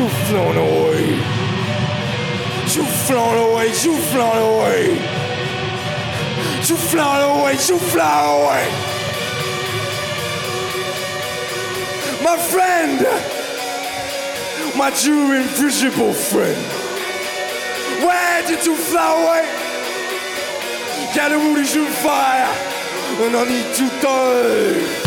away, you flown away. You've flown away, you've flown away. You've flown away, you've flown away. My friend, my true invisible friend. Where did you fly away? Get a fire, and I need to die.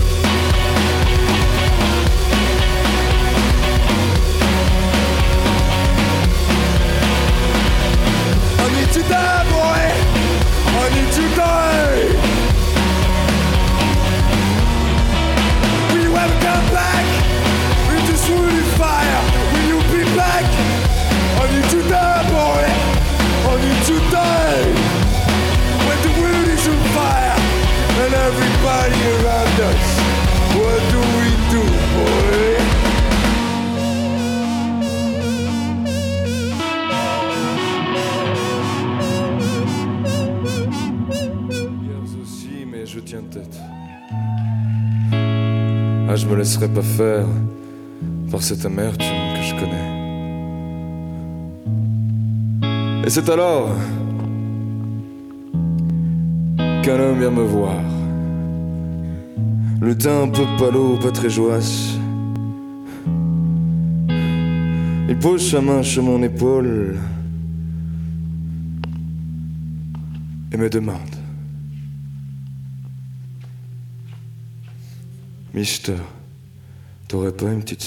I need to die. Will you ever come back into swooty fire? Will you be back? I need to die, boy. I need to die. When the world is on fire and everybody around us, what do we do, boy? Ah, je me laisserai pas faire par cette amertume que je connais. Et c'est alors qu'un homme vient me voir. Le teint un peu palo, pas très joasse. Il pose sa main sur mon épaule et me demande Mister, t'aurais pas une petite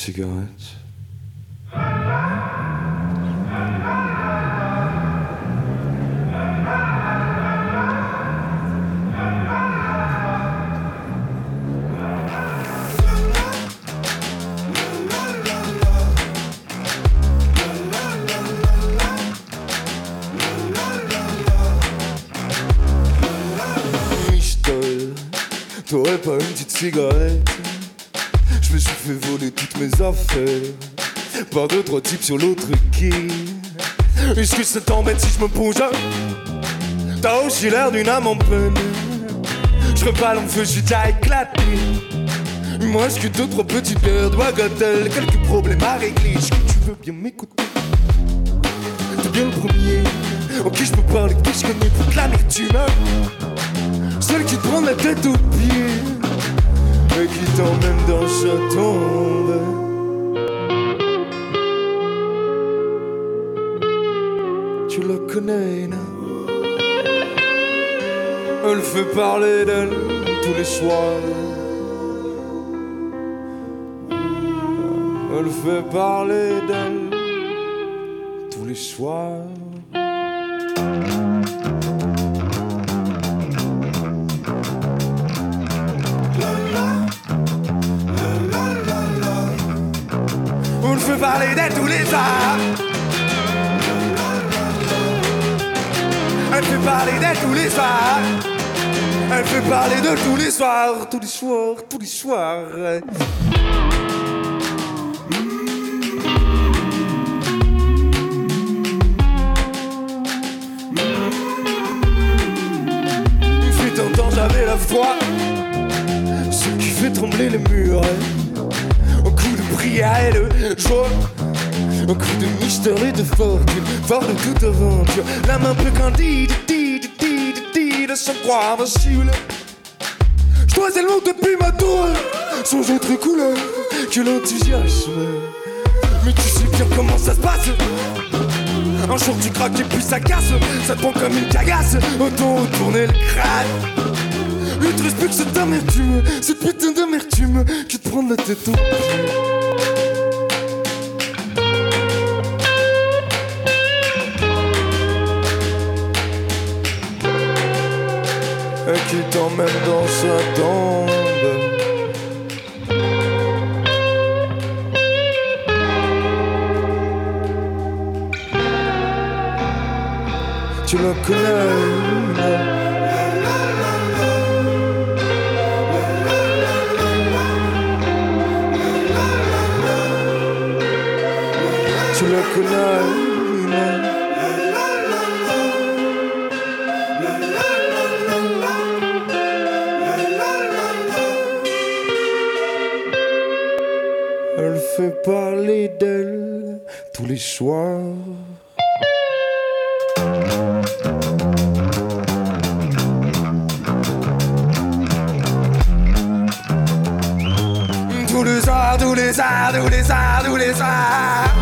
affaires Par deux, trois types sur l'autre quai. Est-ce que ça t'embête si je me bouge T'as aussi l'air d'une âme en peine. Je repars en feu, j'ai déjà éclaté. Moi, est-ce que deux, trois petites de bagatelle Quelques problèmes à régler, est-ce que tu veux bien m'écouter? T'es bien le premier. Ok, je peux parler que je connais pour de l'amertume celle qui te prend la tête aux pieds et qui t'emmène dans sa tombe. Elle fait parler d'elle tous les soirs. Elle fait parler d'elle tous les soirs. On le fait parler d'elle tous les soirs. Elle fait parler d'elle tous les soirs. Elle fait parler de tous les soirs, tous les soirs, tous les soirs. Il fait un temps j'avais la foi, ce qui fait trembler les murs. Un coup de prière et de joie. Un coup de mystère et de fortune, fort de toute. La main peu candide, dide, dide, dide, sans croire invincible. Je dois tellement depuis ma tour, sans autre couleur que l'enthousiasme. Mais tu sais bien comment ça se passe. Un jour tu craques et puis ça casse, ça te prend comme une cagasse. Autant retourner le crâne. Il te plus que cette amertume, cette putain d'amertume qui te prend la tête au. Et qui t'emmène dans sa tombe. Tu la connais. Tous les soirs. Tous les soirs, tous les soirs, tous les soirs.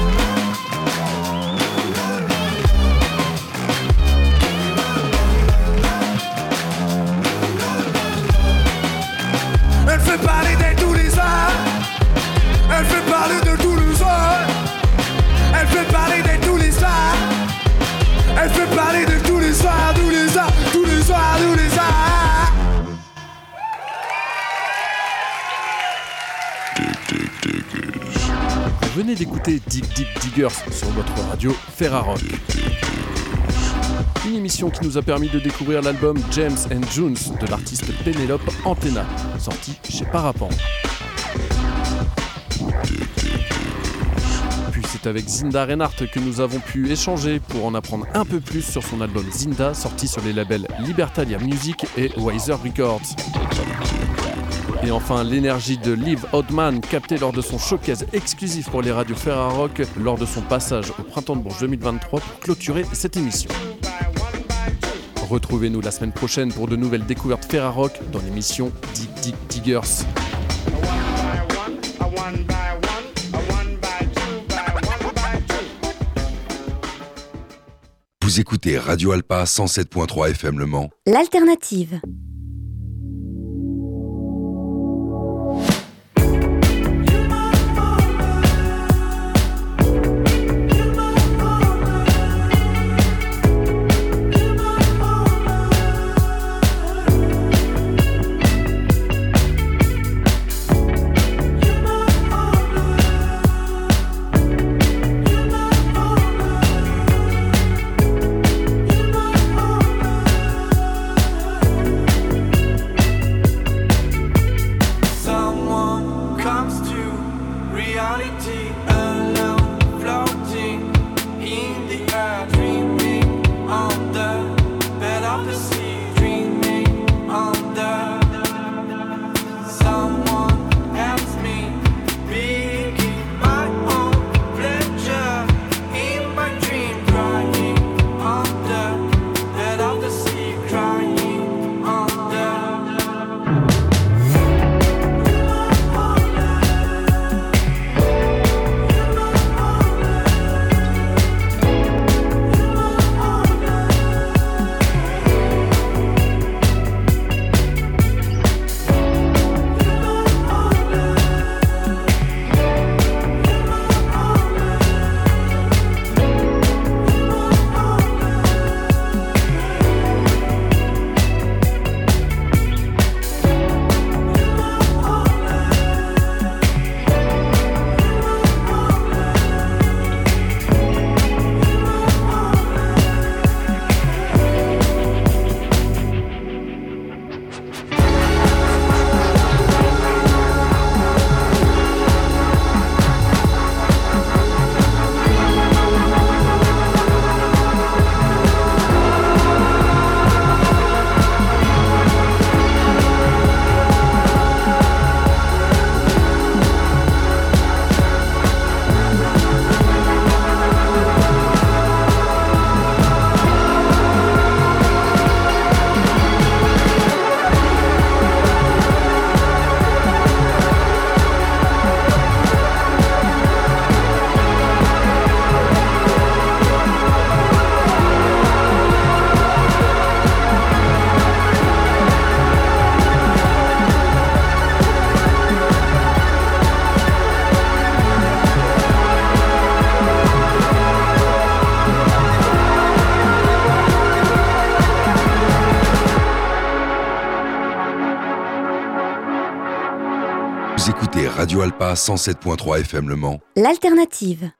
Venez d'écouter Dig Dig Diggers sur votre radio Ferrarock. Une émission qui nous a permis de découvrir l'album James and Junes de l'artiste Penelope Antenna, sorti chez Parapan. Puis c'est avec Zinda Reinhardt que nous avons pu échanger pour en apprendre un peu plus sur son album Zinda, sorti sur les labels Libertalia Music et Wiser Records. Et enfin, l'énergie de Liv Oddman captée lors de son showcase exclusif pour les radios Ferrarock lors de son passage au Printemps de Bourges 2023 pour clôturer cette émission. Retrouvez-nous la semaine prochaine pour de nouvelles découvertes Ferrarock dans l'émission Dig Dig Diggers. Vous écoutez Radio Alpa 107.3 FM Le Mans. L'alternative. Radio Alpa 107.3 FM Le Mans. L'alternative.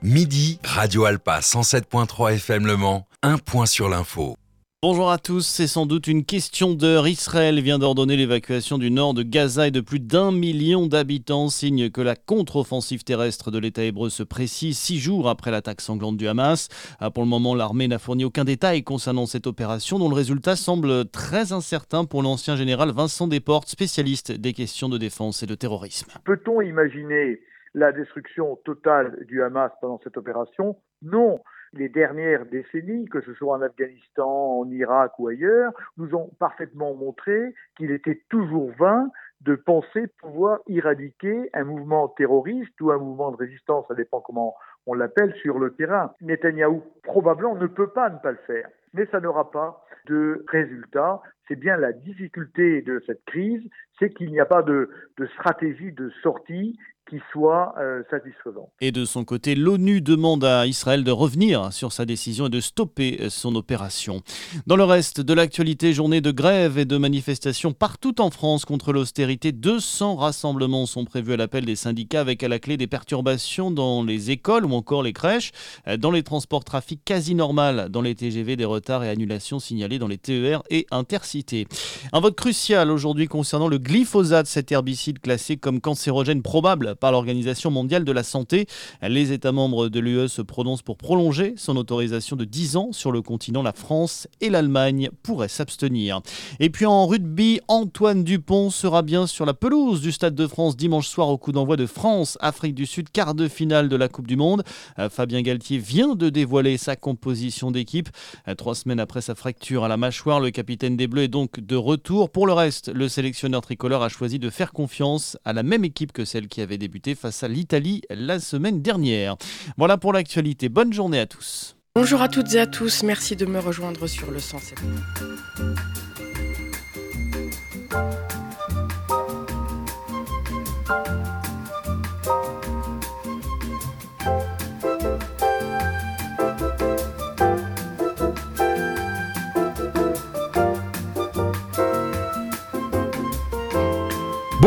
Midi, Radio Alpa 107.3 FM Le Mans. Un point sur l'info. Bonjour à tous, c'est sans doute une question d'heure. Israël vient d'ordonner l'évacuation du nord de Gaza et de plus d'un million d'habitants, signe que la contre-offensive terrestre de l'État hébreu se précise six jours après l'attaque sanglante du Hamas. Ah, Pour le moment, l'armée n'a fourni aucun détail concernant cette opération, dont le résultat semble très incertain pour l'ancien général Vincent Desportes, spécialiste des questions de défense et de terrorisme. Peut-on imaginer la destruction totale du Hamas pendant cette opération? Non. Les dernières décennies, que ce soit en Afghanistan, en Irak ou ailleurs, nous ont parfaitement montré qu'il était toujours vain de penser pouvoir éradiquer un mouvement terroriste ou un mouvement de résistance, ça dépend comment on l'appelle, sur le terrain. Netanyahou probablement ne peut pas ne pas le faire, mais ça n'aura pas de résultat. C'est bien la difficulté de cette crise, c'est qu'il n'y a pas de, stratégie de sortie qui soit euh, satisfaisante. Et de son côté, l'ONU demande à Israël de revenir sur sa décision et de stopper son opération. Dans le reste de l'actualité, journée de grève et de manifestations partout en France contre l'austérité. 200 rassemblements sont prévus à l'appel des syndicats avec à la clé des perturbations dans les écoles ou encore les crèches, dans les transports trafic quasi normal, dans les TGV des retards et annulations signalés dans les TER et intercités. Un vote crucial aujourd'hui concernant le glyphosate, cet herbicide classé comme cancérogène probable par l'Organisation mondiale de la santé. Les États membres de l'UE se prononcent pour prolonger son autorisation de 10 ans sur le continent. La France et l'Allemagne pourraient s'abstenir. Et puis en rugby, Antoine Dupont sera bien sur la pelouse du Stade de France dimanche soir au coup d'envoi de France-Afrique du Sud, quart de finale de la Coupe du Monde. Euh, Fabien Galtier vient de dévoiler sa composition d'équipe. Euh, Trois semaines après sa fracture à la mâchoire, le capitaine des Bleus est donc de retour. Pour le reste, le sélectionneur tricolore a choisi de faire confiance à la même équipe que celle qui avait débuté face à l'Italie la semaine dernière. Voilà pour l'actualité. Bonne journée à tous. Bonjour à toutes et à tous, merci de me rejoindre sur le 107.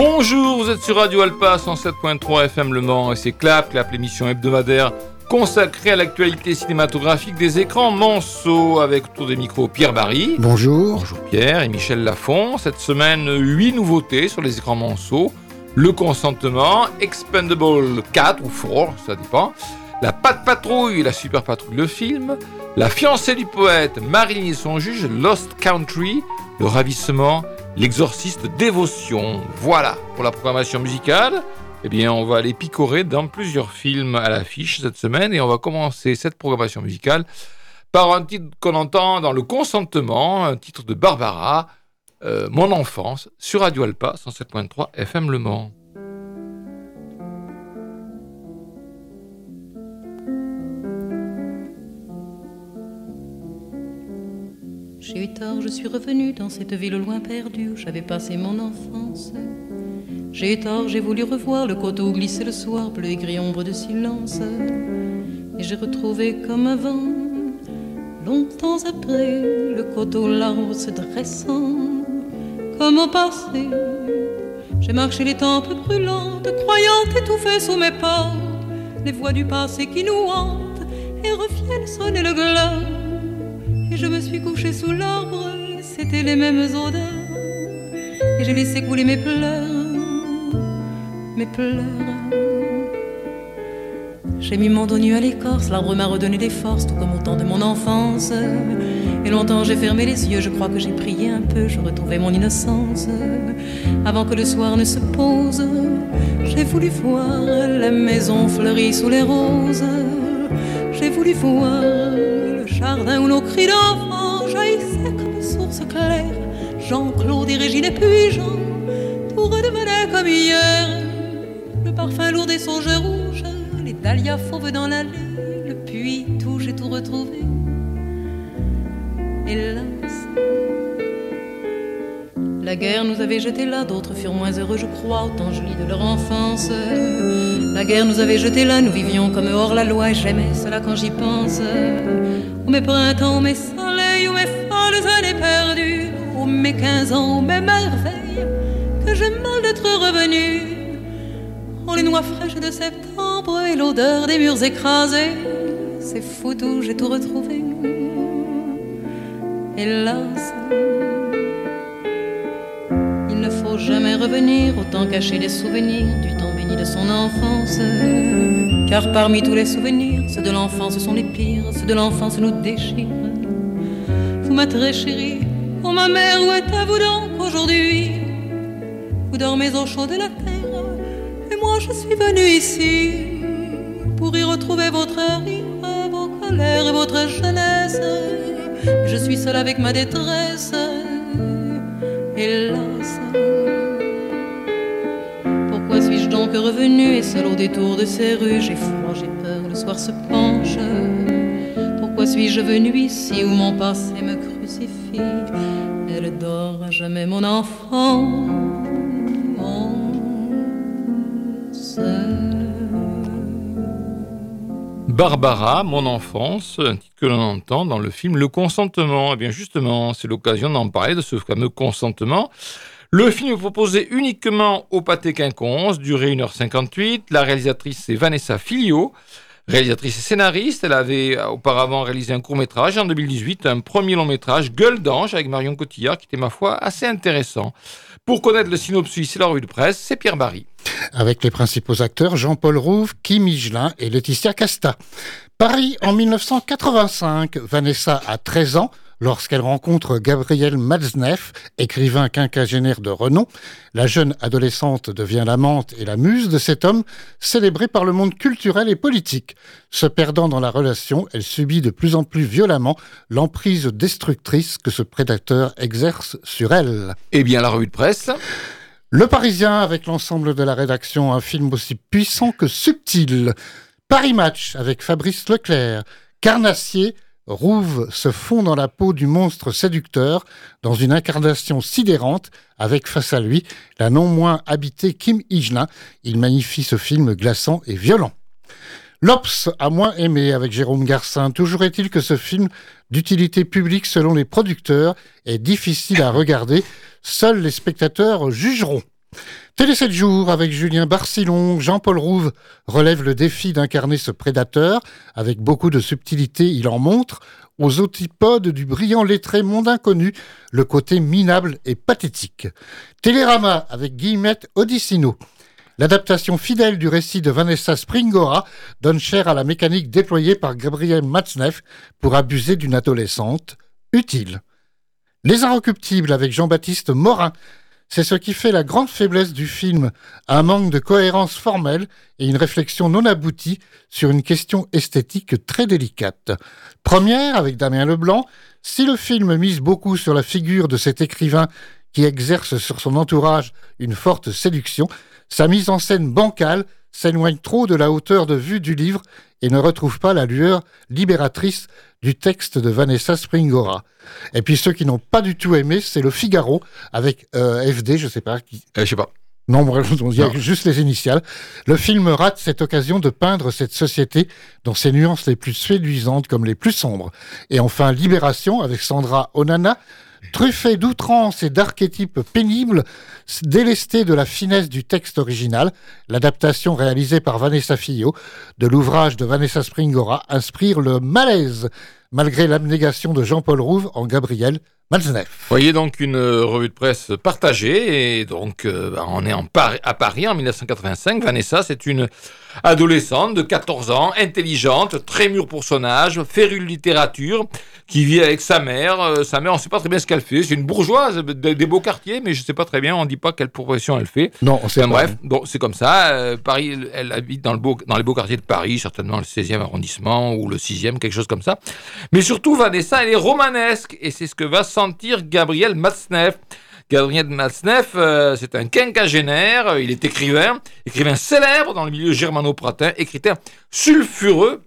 Bonjour, vous êtes sur Radio Alpa 107.3 FM Le Mans et c'est Clap, Clap, l'émission hebdomadaire consacrée à l'actualité cinématographique des écrans Manceau avec autour des micros Pierre Barry. Bonjour. Bonjour Pierre et Michel Lafont. Cette semaine, huit nouveautés sur les écrans Manceau. Le consentement, Expendable 4 ou 4, ça dépend. La Patte Patrouille, la Super Patrouille, le film. La fiancée du poète, Marilyn et son juge, Lost Country. Le ravissement, l'exorciste dévotion. Voilà pour la programmation musicale. Eh bien, on va aller picorer dans plusieurs films à l'affiche cette semaine et on va commencer cette programmation musicale par un titre qu'on entend dans Le Consentement, un titre de Barbara, euh, Mon enfance, sur Radio Alpa 107.3 FM Le Mans. J'ai eu tort, je suis revenue dans cette ville loin perdue où j'avais passé mon enfance. J'ai eu tort, j'ai voulu revoir le coteau où glissait le soir, bleu et gris ombre de silence. Et j'ai retrouvé comme avant, longtemps après, le coteau l'arbre se dressant, comme au passé. J'ai marché les tempes brûlantes, croyant étouffer sous mes pas les voix du passé qui nous hantent et reviennent sonner le glas. Et je me suis couchée sous l'arbre, c'était les mêmes odeurs. Et j'ai laissé couler mes pleurs, mes pleurs. J'ai mis mon dos nu à l'écorce, l'arbre m'a redonné des forces, tout comme au temps de mon enfance. Et longtemps j'ai fermé les yeux, je crois que j'ai prié un peu, je retrouvais mon innocence. Avant que le soir ne se pose, j'ai voulu voir la maison fleurie sous les roses. J'ai voulu voir jardin où nos cris d'enfants jaillissaient comme source claire. Jean-Claude et Régine et puis Jean, tout redevenait comme hier. Le parfum lourd des sauges rouges, les dahlias fauves dans l'allée, le puits, tout, j'ai tout retrouvé. Hélas, la guerre nous avait jetés là, d'autres furent moins heureux, je crois, autant jolis de leur enfance. La guerre nous avait jetés là, nous vivions comme hors la loi, et j'aimais cela quand j'y pense. Mes printemps, mes soleils, ô mes folles années perdues, ô mes quinze ans, ô mes merveilles, que j'aime mal d'être revenu. Oh, les noix fraîches de septembre et l'odeur des murs écrasés, c'est fou j'ai tout retrouvé. hélas. Il ne faut jamais revenir, autant cacher les souvenirs du temps béni de son enfance. Car parmi tous les souvenirs, ceux de l'enfance sont les pires, ceux de l'enfance nous déchirent. Vous ma très chérie, oh ma mère, où êtes-vous donc aujourd'hui? Vous dormez au chaud de la terre, et moi je suis venue ici pour y retrouver votre rire, vos colères et votre jeunesse. Je suis seule avec ma détresse, hélas. Donc revenue et seule au détour de ces rues J'ai froid, j'ai peur, le soir se penche. Pourquoi suis-je venue ici où mon passé me crucifie? Elle dort à jamais mon enfant. Barbara, mon enfance, un titre que l'on entend dans le film Le consentement. Et bien justement, c'est l'occasion d'en parler de ce fameux consentement. Le film est proposé uniquement au pâté quinconce, durée 1h58. La réalisatrice c'est Vanessa Filio, réalisatrice et scénariste. Elle avait euh, auparavant réalisé un court-métrage en 2018, un premier long-métrage, Gueule d'ange, avec Marion Cotillard, qui était ma foi assez intéressant. Pour connaître le synopsis et la revue de presse, c'est Pierre Barry. avec les principaux acteurs Jean-Paul Rouve, Kim Higelin et Laetitia Casta. Paris en 1985, Vanessa a 13 ans lorsqu'elle rencontre Gabriel Matzneff, écrivain quinquagénaire de renom. La jeune adolescente devient l'amante et la muse de cet homme célébré par le monde culturel et politique. Se perdant dans la relation, elle subit de plus en plus violemment l'emprise destructrice que ce prédateur exerce sur elle. Eh bien, la revue de presse. Le Parisien, avec l'ensemble de la rédaction, un film aussi puissant que subtil. Paris Match, avec Fabrice Leclerc. Carnassier, Rouve se fond dans la peau du monstre séducteur, dans une incarnation sidérante, avec face à lui la non moins habitée Kim Higelin. Il magnifie ce film glaçant et violent. L'Obs a moins aimé avec Jérôme Garcin. Toujours est-il que ce film, d'utilité publique selon les producteurs, est difficile à regarder. Seuls les spectateurs jugeront. Télé 7 jours avec Julien Barcillon, Jean-Paul Rouve relève le défi d'incarner ce prédateur. Avec beaucoup de subtilité, il en montre aux antipodes du brillant lettré monde inconnu le côté minable et pathétique. Télérama avec Guillemette Odissino. L'adaptation fidèle du récit de Vanessa Springora donne chair à la mécanique déployée par Gabriel Matzneff pour abuser d'une adolescente utile. Les Inrecuptibles avec Jean-Baptiste Morin c'est ce qui fait la grande faiblesse du film, un manque de cohérence formelle et une réflexion non aboutie sur une question esthétique très délicate. Première, avec Damien Leblanc, si le film mise beaucoup sur la figure de cet écrivain qui exerce sur son entourage une forte séduction, sa mise en scène bancale s'éloigne trop de la hauteur de vue du livre et ne retrouve pas la lueur libératrice du texte de Vanessa Springora. Et puis ceux qui n'ont pas du tout aimé, c'est le Figaro avec euh, FD, je sais pas qui. Euh, je sais pas. Non, il y a juste les initiales. Le film rate cette occasion de peindre cette société dans ses nuances les plus séduisantes comme les plus sombres. Et enfin, Libération avec Sandra Onana, truffé d'outrances et d'archétypes pénibles, délesté de la finesse du texte original. L'adaptation réalisée par Vanessa Fillot de l'ouvrage de Vanessa Springora inspire le malaise, malgré l'abnégation de Jean-Paul Rouve en Gabriel Malzneff. Voyez donc une euh, revue de presse partagée et donc euh, bah, on est en à Paris en 1985. Vanessa, c'est une adolescente de 14 ans, intelligente, très mûre pour son âge, férue de littérature, qui vit avec sa mère. Euh, sa mère, on ne sait pas très bien ce qu'elle fait. C'est une bourgeoise de- des beaux quartiers, mais je ne sais pas très bien. On ne dit pas quelle profession elle fait. Non, on sait Enfin, pas. bref, donc c'est comme ça. Euh, Paris, elle- elle habite dans, le beau, dans les beaux quartiers de Paris, certainement le 16e arrondissement ou le 6e, quelque chose comme ça. Mais surtout, Vanessa, elle est romanesque et c'est ce que va sentir Gabriel Matzneff. Gabriel Matzneff, euh, c'est un quinquagénaire, euh, il est écrivain, écrivain célèbre dans le milieu germano-pratin, écrivain sulfureux,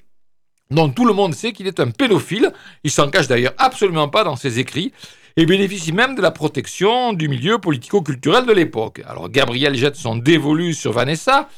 dont tout le monde sait qu'il est un pédophile. Il s'en cache d'ailleurs absolument pas dans ses écrits et bénéficie même de la protection du milieu politico-culturel de l'époque. Alors Gabriel jette son dévolu sur Vanessa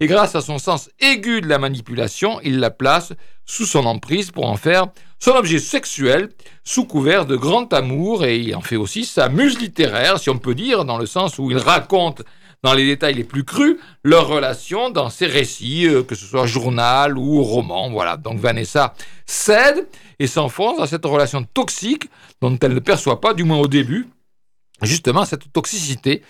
et grâce à son sens aigu de la manipulation, il la place sous son emprise pour en faire son objet sexuel sous couvert de grand amour et il en fait aussi sa muse littéraire, si on peut dire, dans le sens où il raconte dans les détails les plus crus leur relation dans ces récits, euh, que ce soit journal ou roman. Voilà, donc Vanessa cède et s'enfonce dans cette relation toxique dont elle ne perçoit pas, du moins au début, justement cette toxicité.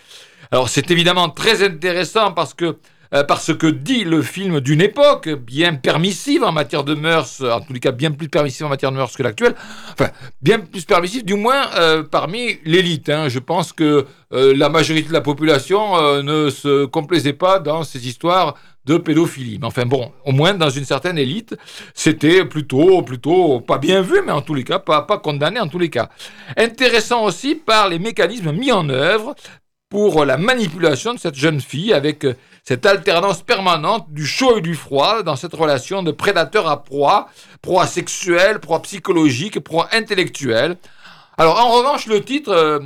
Alors c'est évidemment très intéressant parce que parce que dit le film d'une époque bien permissive en matière de mœurs, en tous les cas bien plus permissive en matière de mœurs que l'actuelle, enfin bien plus permissive du moins euh, parmi l'élite. hein. Je pense que euh, la majorité de la population euh, ne se complaisait pas dans ces histoires de pédophilie. Mais enfin bon, au moins dans une certaine élite, c'était plutôt, plutôt pas bien vu, mais en tous les cas, pas, pas condamné en tous les cas. Intéressant aussi par les mécanismes mis en œuvre pour la manipulation de cette jeune fille avec euh, cette alternance permanente du chaud et du froid dans cette relation de prédateur à proie, proie sexuelle, proie psychologique, proie intellectuelle. Alors en revanche, le titre, euh,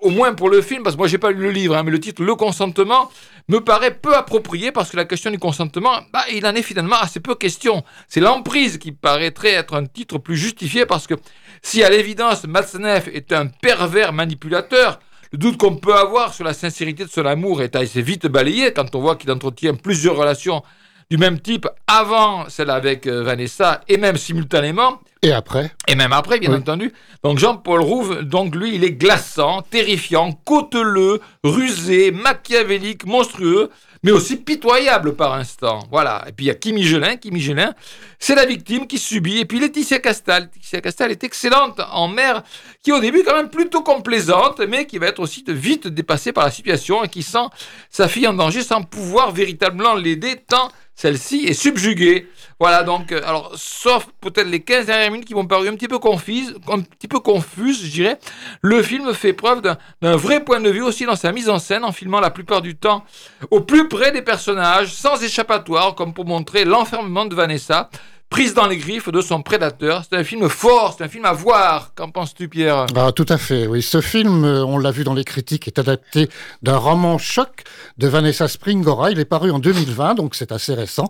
au moins pour le film, parce que moi j'ai pas lu le livre, hein, mais le titre Le consentement me paraît peu approprié parce que la question du consentement, bah, il en est finalement assez peu question. C'est l'emprise qui paraîtrait être un titre plus justifié parce que si à l'évidence Matzneff est un pervers manipulateur, le doute qu'on peut avoir sur la sincérité de son amour est assez vite balayé quand on voit qu'il entretient plusieurs relations du même type avant celle avec euh, Vanessa et même simultanément. Et après? Et même après, bien entendu. Donc Jean-Paul Rouve, donc lui, il est glaçant, terrifiant, cauteleux, rusé, machiavélique, monstrueux, mais aussi pitoyable par instant. Voilà. Et puis il y a Kimi Gelin. Kimi Gelin, c'est la victime qui subit. Et puis Laetitia Castal. Laetitia Castal est excellente en mère, qui au début quand même plutôt complaisante, mais qui va être aussi vite dépassée par la situation et qui sent sa fille en danger sans pouvoir véritablement l'aider tant celle-ci est subjuguée. Voilà, donc, euh, alors, sauf peut-être les 15 dernières minutes qui m'ont paru un petit peu confuses, un petit peu confuses, je dirais, le film fait preuve d'un- d'un vrai point de vue aussi dans sa mise en scène, en filmant la plupart du temps au plus près des personnages, sans échappatoire, comme pour montrer l'enfermement de Vanessa, prise dans les griffes de son prédateur. C'est un film fort, c'est un film à voir. Qu'en penses-tu, Pierre? Ah, tout à fait, oui. Ce film, euh, on l'a vu dans les critiques, est adapté d'un roman choc de Vanessa Springora. Il est paru en 2020, donc c'est assez récent.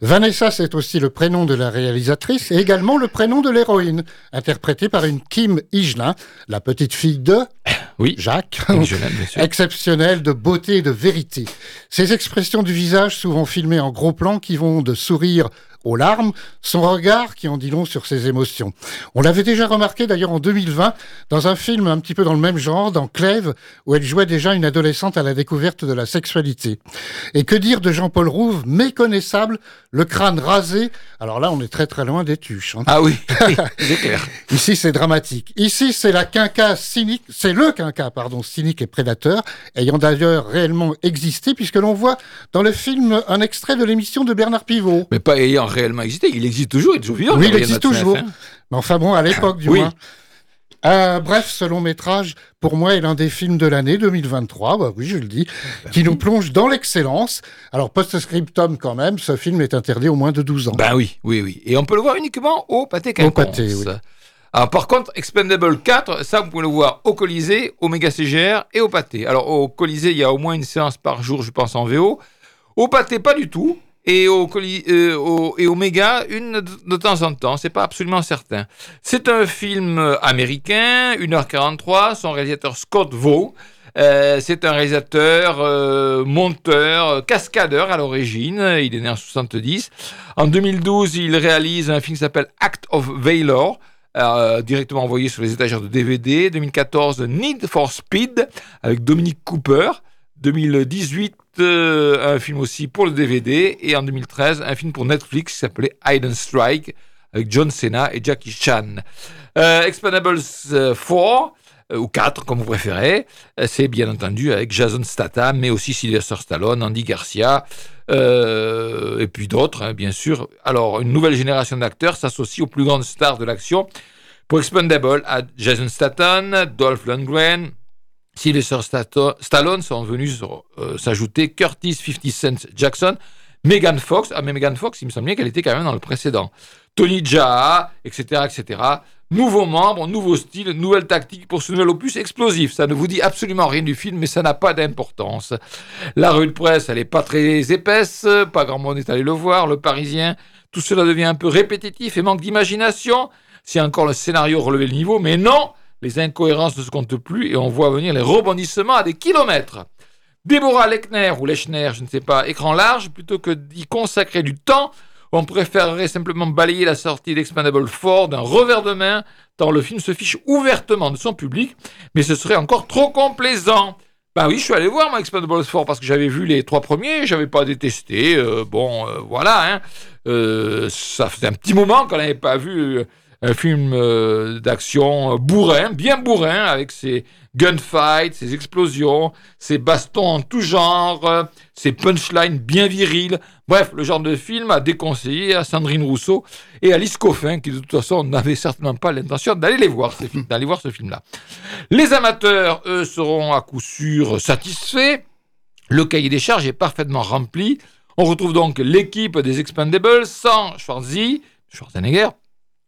Vanessa, c'est aussi le prénom de la réalisatrice et également le prénom de l'héroïne, interprétée par une Kim Higelin, la petite fille de oui. Jacques, exceptionnelle de beauté et de vérité. Ces expressions du visage, souvent filmées en gros plan, qui vont de sourire aux larmes, son regard qui en dit long sur ses émotions. On l'avait déjà remarqué d'ailleurs en 2020 dans un film un petit peu dans le même genre, dans Clèves, où elle jouait déjà une adolescente à la découverte de la sexualité. Et que dire de Jean-Paul Rouve, méconnaissable, le crâne rasé Alors là, on est très très loin des tuches. hein. Ah oui, c'est clair. Ici, c'est dramatique. Ici, c'est la quinca cynique, c'est le quinca, pardon, cynique et prédateur, ayant d'ailleurs réellement existé, puisque l'on voit dans le film un extrait de l'émission de Bernard Pivot. Mais pas ayant réellement existé, il existe toujours, il est toujours vivant. Oui, il existe toujours. hein. Mais enfin bon, à l'époque du Oui. moins. Euh, bref, ce long métrage, pour moi, est l'un des films de l'année 2023, bah oui, je le dis, qui nous plonge dans l'excellence. Alors, post-scriptum quand même, ce film est interdit au moins de 12 ans. Ben oui, oui, oui. Et on peut le voir uniquement au pâté Au quinconce. pâté, oui. Alors par contre, Expendable 4, ça vous pouvez le voir au Colisée, au Méga CGR et au pâté. Alors au Colisée, il y a au moins une séance par jour, je pense, en VO. Au pâté, pas du tout. Et au, euh, Méga, une de, temps en temps, c'est pas absolument certain. C'est un film euh, américain, 1h43, son réalisateur Scott Vaux. Euh, c'est un réalisateur, monteur, cascadeur à l'origine. Il est né en 70. En 2012, il réalise un film qui s'appelle Act of Valor, directement envoyé sur les étagères de DVD. 2014, Need for Speed avec Dominique Cooper. 2018, euh, un film aussi pour le DVD. Et en 2013, un film pour Netflix qui s'appelait Hide and Strike avec John Cena et Jackie Chan. Euh, Expendables euh, 4 euh, ou 4 comme vous préférez, euh, c'est bien entendu avec Jason Statham, mais aussi Sylvester Stallone, Andy Garcia, euh, et puis d'autres, hein, bien sûr. Alors, une nouvelle génération d'acteurs s'associe aux plus grandes stars de l'action. Pour Expendable, à Jason Statham, Dolph Lundgren, Sylvester Stallone sont venus euh, s'ajouter Curtis 50 Cent Jackson, Megan Fox. Ah, mais Megan Fox, il me semble bien qu'elle était quand même dans le précédent. Tony Jaa, etc., etc. Nouveaux membres, nouveau style, nouvelle tactique pour ce nouvel opus explosif. Ça ne vous dit absolument rien du film, mais ça n'a pas d'importance. La rue de presse, elle n'est pas très épaisse, pas grand monde est allé le voir. Le Parisien, tout cela devient un peu répétitif et manque d'imagination. Si encore le scénario relevait le niveau, mais non, les incohérences ne se comptent plus et on voit venir les rebondissements à des kilomètres. Déborah Lechner ou Lechner, je ne sais pas, écran large, plutôt que d'y consacrer du temps, on préférerait simplement balayer la sortie d'Expandable 4 d'un revers de main, tant le film se fiche ouvertement de son public, mais ce serait encore trop complaisant. Bah oui, je suis allé voir moi Expendables 4 parce que j'avais vu les trois premiers, j'avais pas détesté. euh, bon, euh, voilà, hein. Euh, ça faisait un petit moment qu'on n'avait pas vu un film euh, d'action euh, bourrin, bien bourrin, avec ses gunfights, ses explosions, ses bastons en tout genre, euh, ses punchlines bien virils. Bref, le genre de film à déconseiller à Sandrine Rousseau et à Alice Coffin, qui de toute façon n'avaient certainement pas l'intention d'aller les voir, d'aller voir ce film-là. Les amateurs, eux, seront à coup sûr satisfaits. Le cahier des charges est parfaitement rempli. On retrouve donc l'équipe des Expendables sans Schwarzy, Schwarzenegger,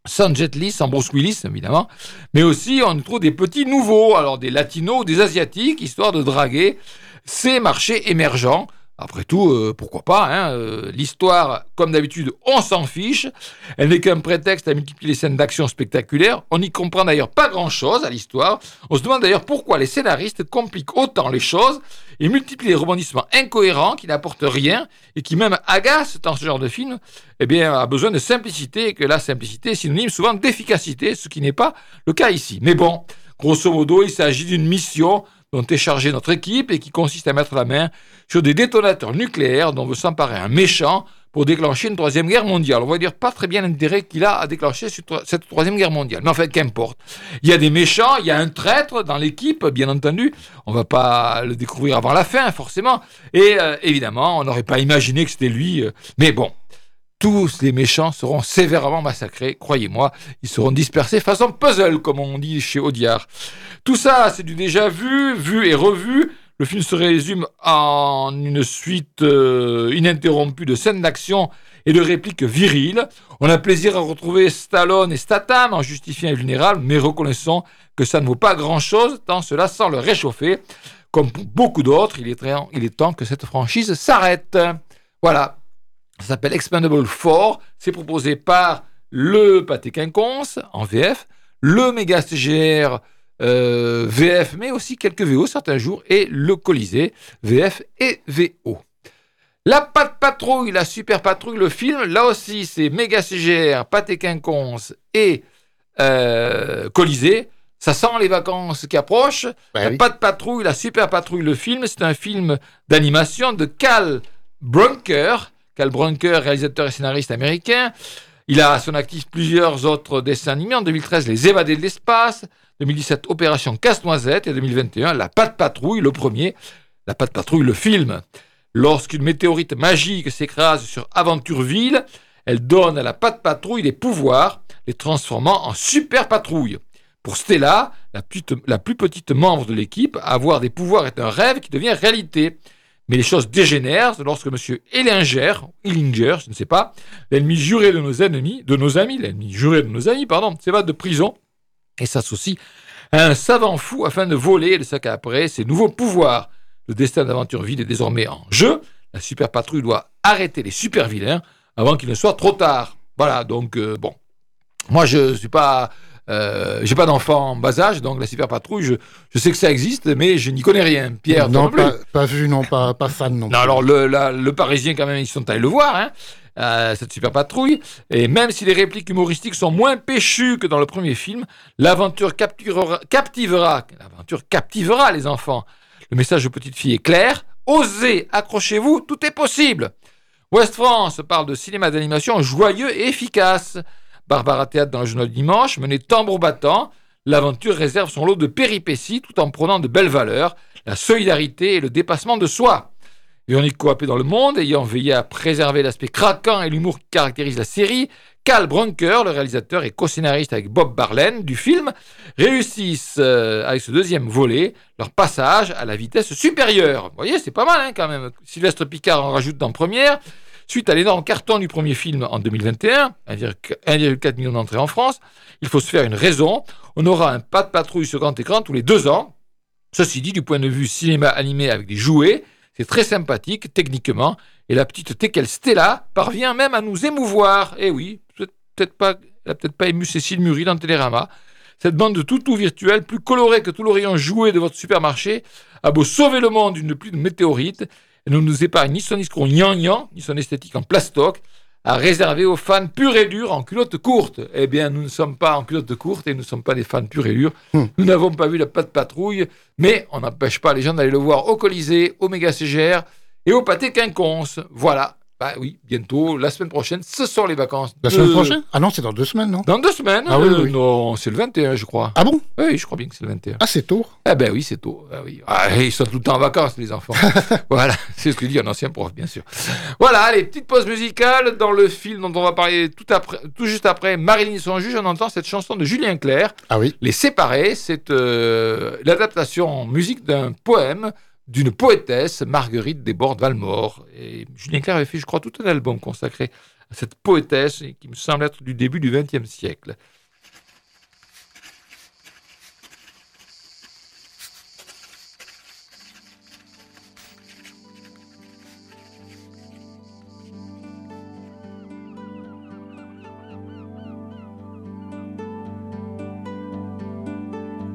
sans Jet Li, sans Willis, évidemment. Mais aussi, on trouve des petits nouveaux, alors des latinos des asiatiques, histoire de draguer ces marchés émergents. Après tout, euh, pourquoi pas hein, euh, L'histoire, comme d'habitude, on s'en fiche. Elle n'est qu'un prétexte à multiplier les scènes d'action spectaculaires. On n'y comprend d'ailleurs pas grand-chose à l'histoire. On se demande d'ailleurs pourquoi les scénaristes compliquent autant les choses et multiplient les rebondissements incohérents qui n'apportent rien et qui même agacent dans ce genre de film. Eh bien, a besoin de simplicité et que la simplicité est synonyme souvent d'efficacité, ce qui n'est pas le cas ici. Mais bon, grosso modo, il s'agit d'une mission dont est chargée notre équipe et qui consiste à mettre la main sur des détonateurs nucléaires dont veut s'emparer un méchant pour déclencher une troisième guerre mondiale. On va dire pas très bien l'intérêt qu'il a à déclencher cette tro- cette troisième guerre mondiale. Mais en fait, qu'importe. Il y a des méchants, il y a un traître dans l'équipe, bien entendu. On va pas le découvrir avant la fin, forcément. Et euh, évidemment, on n'aurait pas imaginé que c'était lui. euh, mais bon, tous les méchants seront sévèrement massacrés, croyez-moi. Ils seront dispersés façon puzzle, comme on dit chez Audiard. Tout ça, c'est du déjà vu, vu et revu. Le film se résume en une suite euh, ininterrompue de scènes d'action et de répliques viriles. On a plaisir à retrouver Stallone et Statham en justifiant et vulnérable, mais reconnaissons que ça ne vaut pas grand-chose tant cela sent le réchauffer. Comme pour beaucoup d'autres, il il est temps que cette franchise s'arrête. Voilà, ça s'appelle Expandable 4. C'est proposé par le Pâté Quinconce en VF, le Méga CGR euh, VF, mais aussi quelques VO certains jours, et le Colisée VF et VO. La Patte Patrouille, la Super Patrouille, le film, là aussi c'est Méga CGR, Pâté Quinconce et euh, Colisée. Ça sent les vacances qui approchent. la Patte Patrouille, la Super Patrouille, le film, c'est un film d'animation de Cal Brunker. Cal Brunker, réalisateur et scénariste américain. Il a à son actif plusieurs autres dessins animés. En 2013, Les Évadés de l'espace. 2017, Opération Casse-Noisette. Et 2021, La Patte Patrouille, le premier. La Patte Patrouille, le film. Lorsqu'une météorite magique s'écrase sur Aventureville, elle donne à la Patte Patrouille des pouvoirs, les transformant en Super Patrouille. Pour Stella, la la plus petite membre de l'équipe, avoir des pouvoirs est un rêve qui devient réalité. Mais les choses dégénèrent lorsque M. Ellinger, Ellinger, je ne sais pas, l'ennemi juré de nos ennemis, de nos amis, l'ennemi juré de nos amis, pardon, s'évade de prison et s'associe à un savant fou afin de voler et de s'accaparer ses nouveaux pouvoirs. Le destin d'Aventureville est désormais en jeu. La super patrouille doit arrêter les super vilains avant qu'il ne soit trop tard. Voilà, donc euh, bon. Moi, je suis pas. Euh, j'ai pas d'enfant en bas âge, donc la super patrouille, je, je sais que ça existe, mais je n'y connais rien. Pierre, non, pas, pas vu, non, pas, pas fan non. non, alors le, la- le Parisien, quand même, ils sont allés le voir, hein, euh, cette super patrouille. Et même si les répliques humoristiques sont moins péchues que dans le premier film, l'aventure captivera, l'aventure captivera les enfants. Le message aux petites filles est clair. Osez, accrochez-vous, tout est possible. Ouest France parle de cinéma d'animation joyeux et efficace. Barbara Théâtre dans le journal du dimanche menait tambour battant. L'aventure réserve son lot de péripéties tout en prenant de belles valeurs, la solidarité et le dépassement de soi. Véronique Coapé dans Le Monde, ayant veillé à préserver l'aspect craquant et l'humour qui caractérise la série, Cal Brunker, le réalisateur et co-scénariste avec Bob Barlen du film, réussissent euh, avec ce deuxième volet leur passage à la vitesse supérieure. Vous voyez, c'est pas mal hein, quand même. Sylvestre Picard en rajoute dans première. Suite à l'énorme carton du premier film en 2021, 1,4 million d'entrées en France, il faut se faire une raison. On aura un pas de patrouille sur grand écran tous les deux ans. Ceci dit, du point de vue cinéma animé avec des jouets, c'est très sympathique techniquement. Et la petite Tekel Stella parvient même à nous émouvoir. Eh oui, peut-être pas, elle a peut-être pas ému Cécile Muri dans Télérama. Cette bande de toutous virtuels, plus colorée que tout rayon jouet de votre supermarché, a beau sauver le monde d'une pluie de météorites, ne nous épargne ni son discours gnangnan, ni son esthétique en plastoc, à réserver aux fans purs et durs en culotte courte. Eh bien, nous ne sommes pas en culotte courte et nous ne sommes pas des fans purs et durs. Nous n'avons pas vu la patte patrouille, mais on n'empêche pas les gens d'aller le voir au Colisée, au Méga CGR et au Pâté Quinconce. Voilà. Bah oui, bientôt, la semaine prochaine, ce sont les vacances. La de- semaine prochaine Ah non, c'est dans deux semaines, non Dans deux semaines Ah oui, euh, oui. Non, c'est le 21, je crois. Ah bon Oui, je crois bien que c'est le 21. Ah, c'est tôt. Ah ben oui, c'est tôt. Ah oui. Ah, ils sont tout le temps en vacances, les enfants. voilà, c'est ce que dit un ancien prof, bien sûr. Voilà, allez, petite pause musicale dans le film dont on va parler tout, après, tout juste après. Marilyn son juge, on entend cette chanson de Julien Clerc. Ah oui. Les Séparés, c'est euh, l'adaptation en musique d'un poème d'une poétesse, Marguerite Desbordes-Valmore. Et Julien Clerc avait fait, je crois, tout un album consacré à cette poétesse qui me semble être du début du XXe siècle.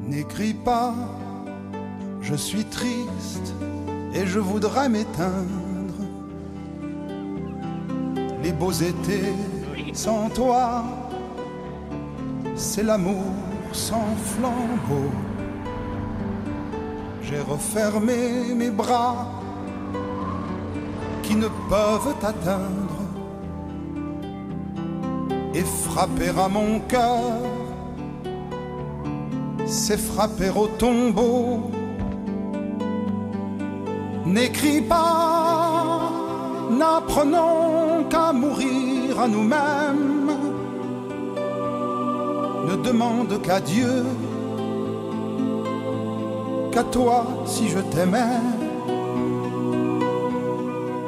N'écris pas, je suis triste et je voudrais m'éteindre. Les beaux étés sans toi, c'est l'amour sans flambeau. J'ai refermé mes bras qui ne peuvent t'atteindre et frapper à mon cœur c'est frapper au tombeau. N'écris pas, n'apprenons qu'à mourir à nous-mêmes. Ne demande qu'à Dieu, qu'à toi si je t'aimais.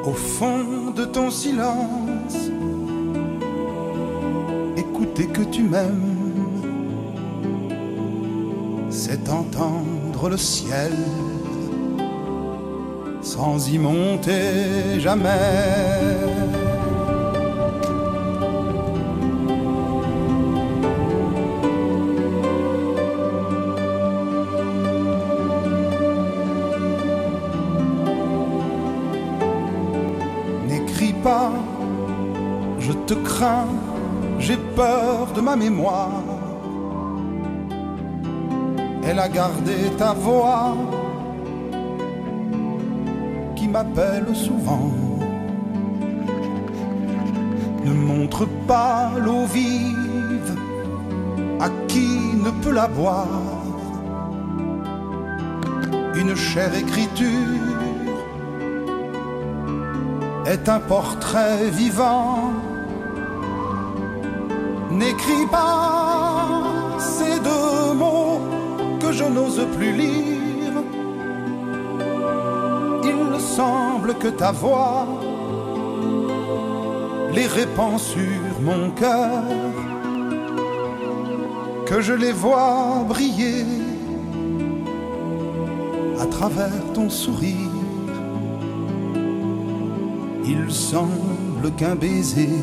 Au fond de ton silence, écoutez que tu m'aimes c'est entendre le ciel sans y monter jamais. N'écris pas, je te crains, j'ai peur de ma mémoire elle a gardé ta voix souvent. Ne montre pas l'eau vive à qui ne peut la boire. Une chère écriture est un portrait vivant. N'écris pas ces deux mots que je n'ose plus lire. Semble que ta voix les répand sur mon cœur, que je les vois briller à travers ton sourire. Il semble qu'un baiser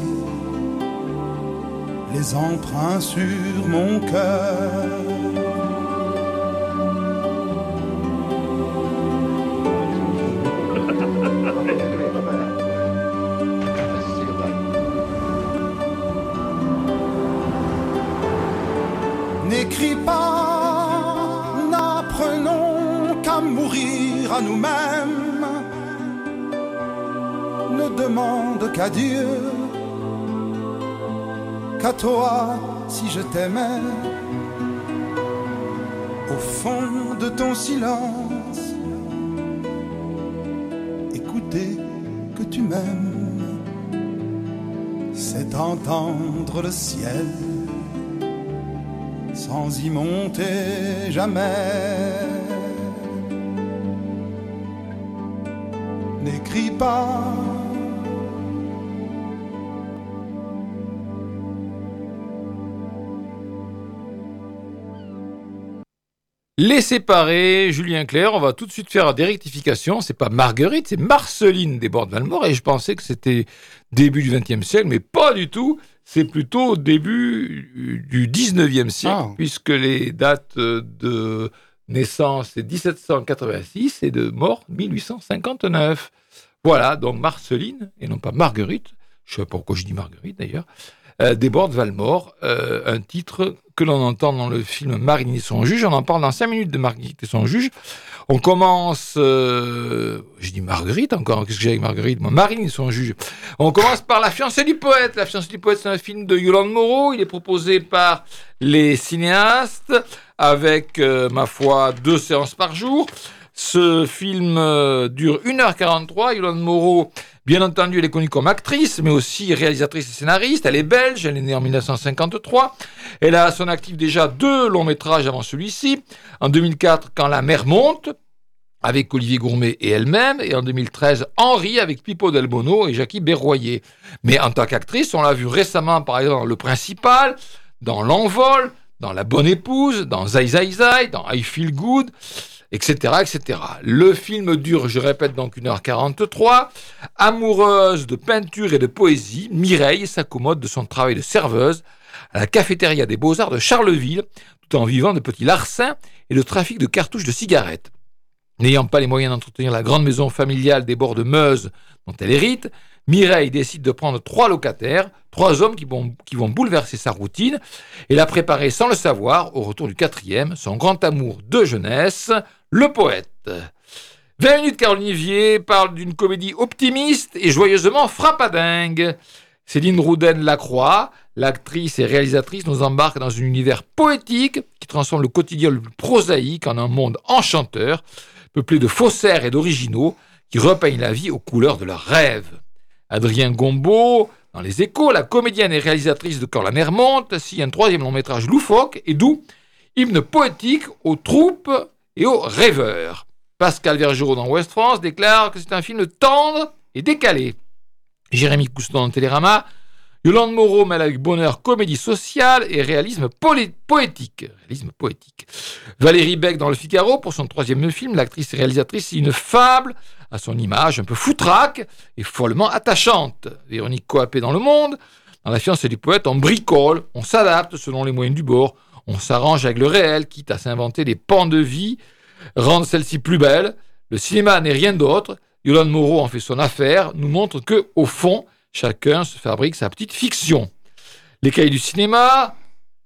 les emprunts sur mon cœur. Qu'à Dieu, qu'à toi si je t'aimais. Au fond de ton silence, écoutez que tu m'aimes, c'est entendre le ciel sans y monter jamais. N'écris pas. Les séparés, Julien Clerc, on va tout de suite faire des rectifications. C'est pas Marguerite, c'est Marceline des Bordes Valmore. Et je pensais que c'était début du XXe siècle, mais pas du tout. c'est plutôt début du 19e siècle, Ah. puisque les dates de naissance c'est 1786 et de mort 1859. Voilà, donc Marceline, et non pas Marguerite, je sais pas pourquoi je dis Marguerite d'ailleurs, euh, déborde Valmore, euh, un titre que l'on entend dans le film Marine et son juge. On en parle dans 5 minutes de Marguerite et son juge. On commence, euh, je dis Marguerite encore, qu'est-ce que j'ai avec Marguerite Moi, Marine et son juge. On commence par La fiancée du poète. La fiancée du poète, c'est un film de Yolande Moreau. Il est proposé par les cinéastes avec, euh, ma foi, deux séances par jour. Ce film dure 1h43. Yolande Moreau, bien entendu, elle est connue comme actrice, mais aussi réalisatrice et scénariste. Elle est belge, elle est née en 1953. Elle a à son actif déjà deux longs métrages avant celui-ci. En 2004, Quand la mer monte, avec Olivier Gourmet et elle-même, et en 2013, Henri avec Pipo Del Bono et Jackie Berroyer. Mais en tant qu'actrice, on l'a vu récemment, par exemple, dans Le Principal, dans L'Envol, dans La Bonne Épouse, dans Zai Zai Zai, dans I Feel Good, etc., etc. Le film dure, je répète, donc 1h43. Amoureuse de peinture et de poésie, Mireille s'accommode de son travail de serveuse à la cafétéria des Beaux-Arts de Charleville, tout en vivant de petits larcins et de trafic de cartouches de cigarettes. N'ayant pas les moyens d'entretenir la grande maison familiale des bords de Meuse dont elle hérite, Mireille décide de prendre trois locataires, trois hommes qui vont, bouleverser sa routine et la préparer sans le savoir au retour du quatrième, son grand amour de jeunesse, le poète. 20 minutes car Olivier parle d'une comédie optimiste et joyeusement frappadingue. Céline Rouden-Lacroix, l'actrice et réalisatrice, nous embarque dans un univers poétique qui transforme le quotidien le plus prosaïque en un monde enchanteur, peuplé de faussaires et d'originaux qui repeignent la vie aux couleurs de leurs rêves. Adrien Gombeau, dans Les Échos, la comédienne et réalisatrice de Quand la mer monte, signe un troisième long métrage loufoque et doux, hymne poétique aux troupes et aux rêveurs. Pascal Vergerot dans Ouest France déclare que c'est un film tendre et décalé. Jérémy Couston dans Télérama, Yolande Moreau mêle avec bonheur comédie sociale et réalisme poétique. Réalisme poétique. Valérie Beck dans Le Figaro, pour son troisième film, l'actrice et réalisatrice, une fable à son image un peu foutraque et follement attachante. Véronique Coapé dans Le Monde, dans La fiancée du poète, on bricole, on s'adapte selon les moyens du bord, on s'arrange avec le réel, quitte à s'inventer des pans de vie, rendre celle-ci plus belle. Le cinéma n'est rien d'autre. Yolande Moreau en fait son affaire, nous montre que, au fond, chacun se fabrique sa petite fiction. Les cahiers du cinéma,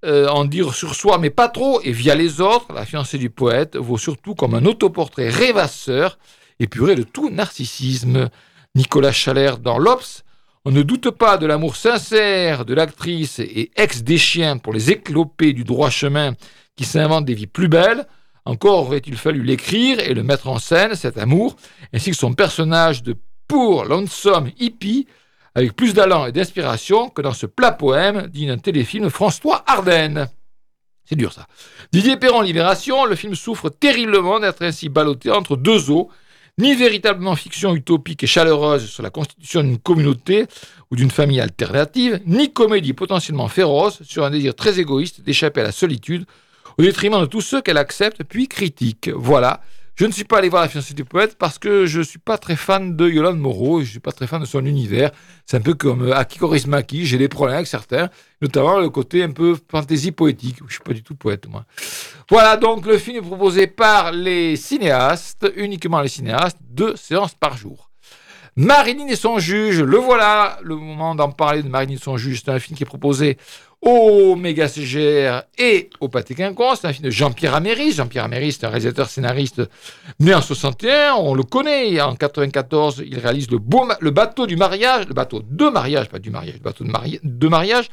euh, en dire sur soi, mais pas trop, et via les autres, la fiancée du poète vaut surtout comme un autoportrait rêvasseur, épuré de tout narcissisme. Nicolas Chalère dans l'Obs, on ne doute pas de l'amour sincère de l'actrice et ex des chiens pour les éclopés du droit chemin qui s'inventent des vies plus belles. Encore aurait-il fallu l'écrire et le mettre en scène, cet amour, ainsi que son personnage de pour lonesome hippie, avec plus d'allant et d'inspiration que dans ce plat poème digne d'un téléfilm François Ardenne. C'est dur ça. Didier Perron, Libération, le film souffre terriblement d'être ainsi ballotté entre deux eaux, ni véritablement fiction utopique et chaleureuse sur la constitution d'une communauté ou d'une famille alternative, ni comédie potentiellement féroce sur un désir très égoïste d'échapper à la solitude au détriment de tous ceux qu'elle accepte puis critique. Voilà. Je ne suis pas allé voir La fiancée du poète parce que je ne suis pas très fan de Yolande Moreau je ne suis pas très fan de son univers. C'est un peu comme euh, Aki Kaurismäki, j'ai des problèmes avec certains, notamment le côté un peu fantaisie poétique. Je ne suis pas du tout poète, moi. Voilà, donc le film est proposé par les cinéastes, uniquement les cinéastes, deux séances par jour. Marilyn et son juge, le voilà, le moment d'en parler de Marilyn et son juge. C'est un film qui est proposé au Méga CGR et au Pâté Quinconce. C'est un film de Jean-Pierre Améris. Jean-Pierre Améris, c'est un réalisateur scénariste né en 61. On le connaît. En 94, il réalise le, beau bateau du mariage, le bateau de mariage, pas du mariage, le bateau de, de mariage,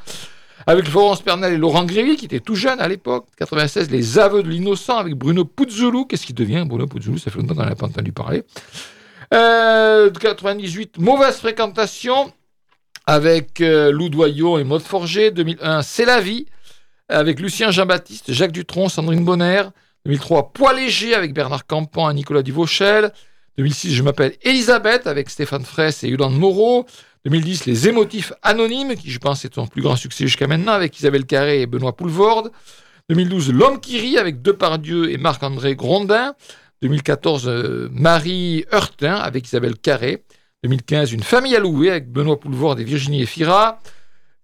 avec Florence Pernel et Laurent Grévy, qui étaient tout jeunes à l'époque. 96, Les Aveux de l'innocent avec Bruno Puzzolo. Qu'est-ce qu'il devient, Bruno Puzzolo Ça fait longtemps qu'on n'en a pas entendu parler. Euh, 98, Mauvaise fréquentation avec euh, Lou Doyon et Maud Forger. 2001, C'est la vie avec Lucien Jean-Baptiste, Jacques Dutronc, Sandrine Bonner. 2003, Poids léger avec Bernard Campan et Nicolas Duvauchel. 2006, Je m'appelle Elisabeth avec Stéphane Fraisse et Yolande Moreau. 2010, Les émotifs anonymes, qui je pense est son plus grand succès jusqu'à maintenant, avec Isabelle Carré et Benoît Poulvorde. 2012, L'homme qui rit avec Depardieu et Marc-André Grondin. 2014, euh, Marie Heurtin avec Isabelle Carré. 2015, Une famille à louer avec Benoît Poulvorde et Virginie Efira.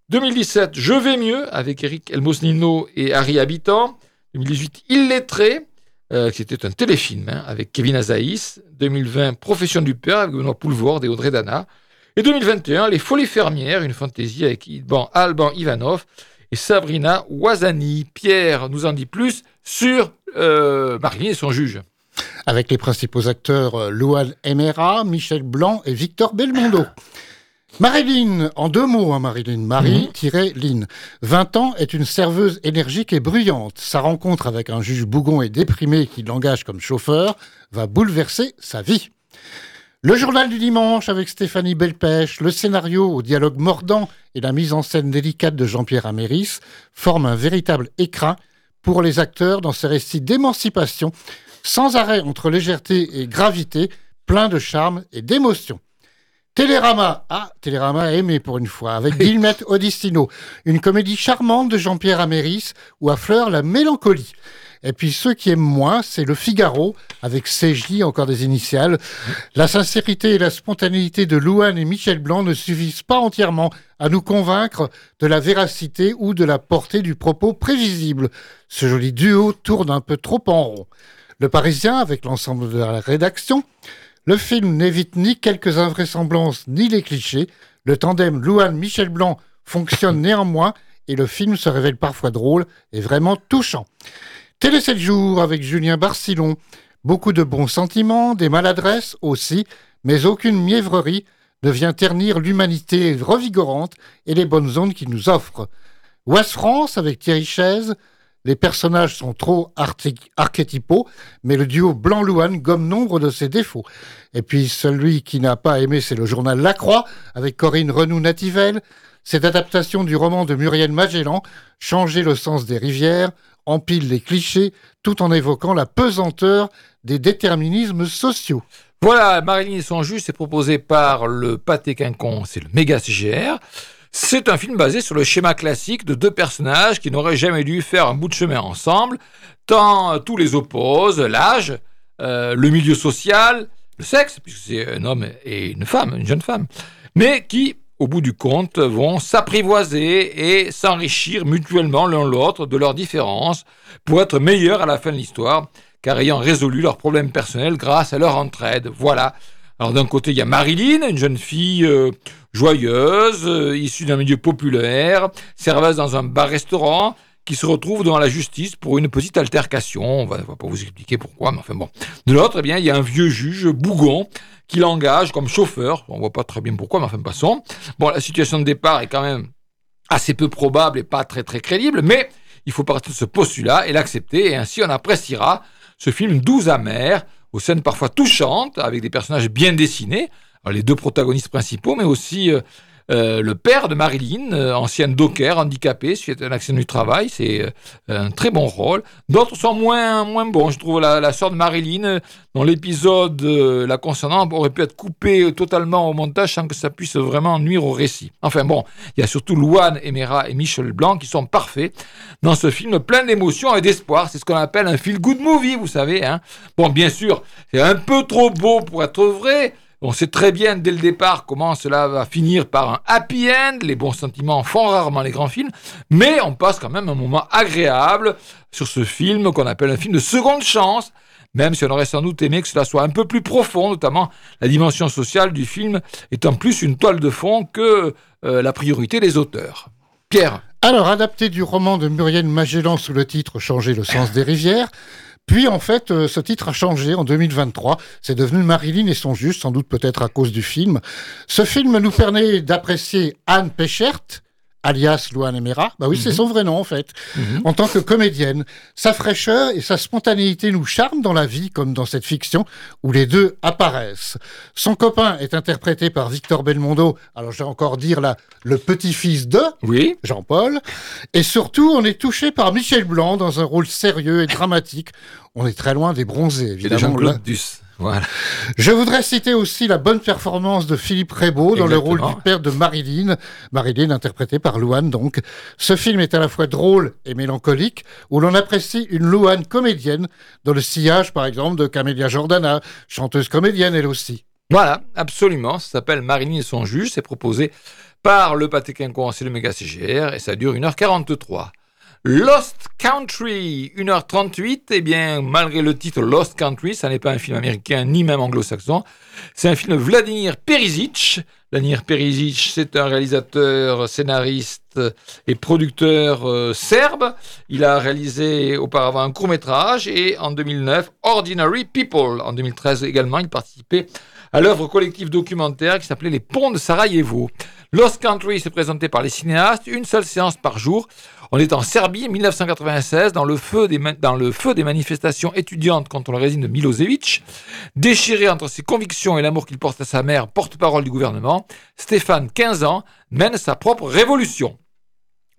2017, Je vais mieux avec Eric Elmosnino et Harry Habitant. 2018, Illettré, euh, qui était un téléfilm hein, avec Kevin Azaïs. 2020, Profession du père avec Benoît Poulvord et Audrey Dana. Et 2021, Les Folies fermières, une fantaisie avec Alban, Ivanov et Sabrina Ouazani. Pierre nous en dit plus sur euh, et son juge. Avec les principaux acteurs euh, Louane Emera, Michel Blanc et Victor Belmondo. Marilyn, en deux mots, hein, Marilyn. Marie-Lynn. 20 ans, est une serveuse énergique et bruyante. Sa rencontre avec un juge bougon et déprimé qui l'engage comme chauffeur va bouleverser sa vie. Le journal du dimanche avec Stéphanie Belpêche, le scénario au dialogue mordant et la mise en scène délicate de Jean-Pierre Améris forment un véritable écrin pour les acteurs dans ces récits d'émancipation, sans arrêt entre légèreté et gravité, plein de charme et d'émotion. Télérama, ah, Télérama aimé pour une fois, avec Guillemette Odistino, une comédie charmante de Jean-Pierre Améris où affleure la mélancolie. Et puis ceux qui aiment moins, c'est le Figaro, avec CJ, encore des initiales. La sincérité et la spontanéité de Louane et Michel Blanc ne suffisent pas entièrement à nous convaincre de la véracité ou de la portée du propos prévisible. Ce joli duo tourne un peu trop en rond. Le Parisien, avec l'ensemble de la rédaction, le film n'évite ni quelques invraisemblances ni les clichés. Le tandem Louane-Michel Blanc fonctionne néanmoins et le film se révèle parfois drôle et vraiment touchant. Télé 7 jours avec Julien Barcillon. Beaucoup de bons sentiments, des maladresses aussi, mais aucune mièvrerie ne vient ternir l'humanité revigorante et les bonnes ondes qu'il nous offre. Ouest France avec Thierry Chaise. Les personnages sont trop archétypaux, mais le duo Blanc-Louane gomme nombre de ses défauts. Et puis celui qui n'a pas aimé, c'est le journal La Croix avec Corinne Renou-Nativelle. Cette adaptation du roman de Muriel Magellan, Changer le sens des rivières, empile les clichés tout en évoquant la pesanteur des déterminismes sociaux. Voilà, Marilyn et son juge, c'est proposé par le Pâté Quinconce, c'est le méga CGR. C'est un film basé sur le schéma classique de deux personnages qui n'auraient jamais dû faire un bout de chemin ensemble, tant euh, tous les opposent, l'âge, euh, le milieu social, le sexe, puisque c'est un homme et une femme, une jeune femme, mais qui, au bout du compte, vont s'apprivoiser et s'enrichir mutuellement l'un l'autre de leurs différences pour être meilleurs à la fin de l'histoire, car ayant résolu leurs problèmes personnels grâce à leur entraide. Voilà. Alors d'un côté, il y a Marilyn, une jeune fille euh, joyeuse, euh, issue d'un milieu populaire, serveuse dans un bar-restaurant, qui se retrouve devant la justice pour une petite altercation. On va, va pas vous expliquer pourquoi, mais enfin bon. De l'autre, eh bien, il y a un vieux juge bougon qui l'engage comme chauffeur. On voit pas très bien pourquoi, mais enfin passons. Bon, la situation de départ est quand même assez peu probable et pas très très crédible, mais il faut partir de ce postulat et l'accepter, et ainsi on appréciera ce film doux amer, aux scènes parfois touchantes, avec des personnages bien dessinés, les deux protagonistes principaux, mais aussi euh, le père de Marilyn, euh, ancienne docker, handicapé suite à un accident du travail, c'est euh, un très bon rôle. D'autres sont moins, moins bons. Je trouve la, la sœur de Marilyn, dans l'épisode la concernant, aurait pu être coupée euh, totalement au montage sans que ça puisse vraiment nuire au récit. Enfin bon, il y a surtout Louane Emera et Michel Blanc qui sont parfaits dans ce film plein d'émotions et d'espoir. C'est ce qu'on appelle un feel-good movie, vous savez. Hein. Bon, bien sûr, c'est un peu trop beau pour être vrai. On sait très bien dès le départ comment cela va finir par un happy end. Les bons sentiments font rarement les grands films, mais on passe quand même un moment agréable sur ce film qu'on appelle un film de seconde chance, même si on aurait sans doute aimé que cela soit un peu plus profond, notamment la dimension sociale du film étant plus une toile de fond que euh, la priorité des auteurs. Pierre. Alors, adapté du roman de Muriel Magellan sous le titre Changer le sens des rivières. Puis en fait, euh, ce titre a changé en 2023. C'est devenu Marilyn et son juge, sans doute peut-être à cause du film. Ce film nous permet d'apprécier Anne Péchert, alias Louane Emera. Bah oui, c'est son vrai nom en fait. En tant que comédienne, sa fraîcheur et sa spontanéité nous charment dans la vie comme dans cette fiction où les deux apparaissent. Son copain est interprété par Victor Belmondo. Alors je vais encore dire là, le petit-fils de oui. Jean-Paul. Et surtout, on est touché par Michel Blanc dans un rôle sérieux et dramatique. On est très loin des bronzés, Et de évidemment. Duss. Voilà. Je voudrais citer aussi la bonne performance de Philippe Rebaud dans le rôle du père de Marilyn. Marilyn interprétée par Louane donc. Ce film est à la fois drôle et mélancolique, où l'on apprécie une Louane comédienne dans le sillage par exemple de Camélia Jordana, chanteuse comédienne elle aussi. Voilà, absolument. Ça s'appelle Marilyn et son juge. C'est proposé par le pâté quinconce et le méga CGR et ça dure 1h43. Lost Country, 1h38, eh bien, malgré le titre Lost Country, ça n'est pas un film américain ni même anglo-saxon, c'est un film de Vladimir Perisic. Vladimir Perisic, c'est un réalisateur, scénariste et producteur euh, serbe. Il a réalisé auparavant un court-métrage et en 2009, Ordinary People. En 2013 également, il participait à l'œuvre collective documentaire qui s'appelait Les Ponts de Sarajevo. Lost Country s'est présenté par les cinéastes, une seule séance par jour. On est en Serbie, 1996, dans le feu des, manifestations étudiantes contre le régime de Milosevic. Déchiré entre ses convictions et l'amour qu'il porte à sa mère, porte-parole du gouvernement, Stéphane, 15 ans, mène sa propre révolution.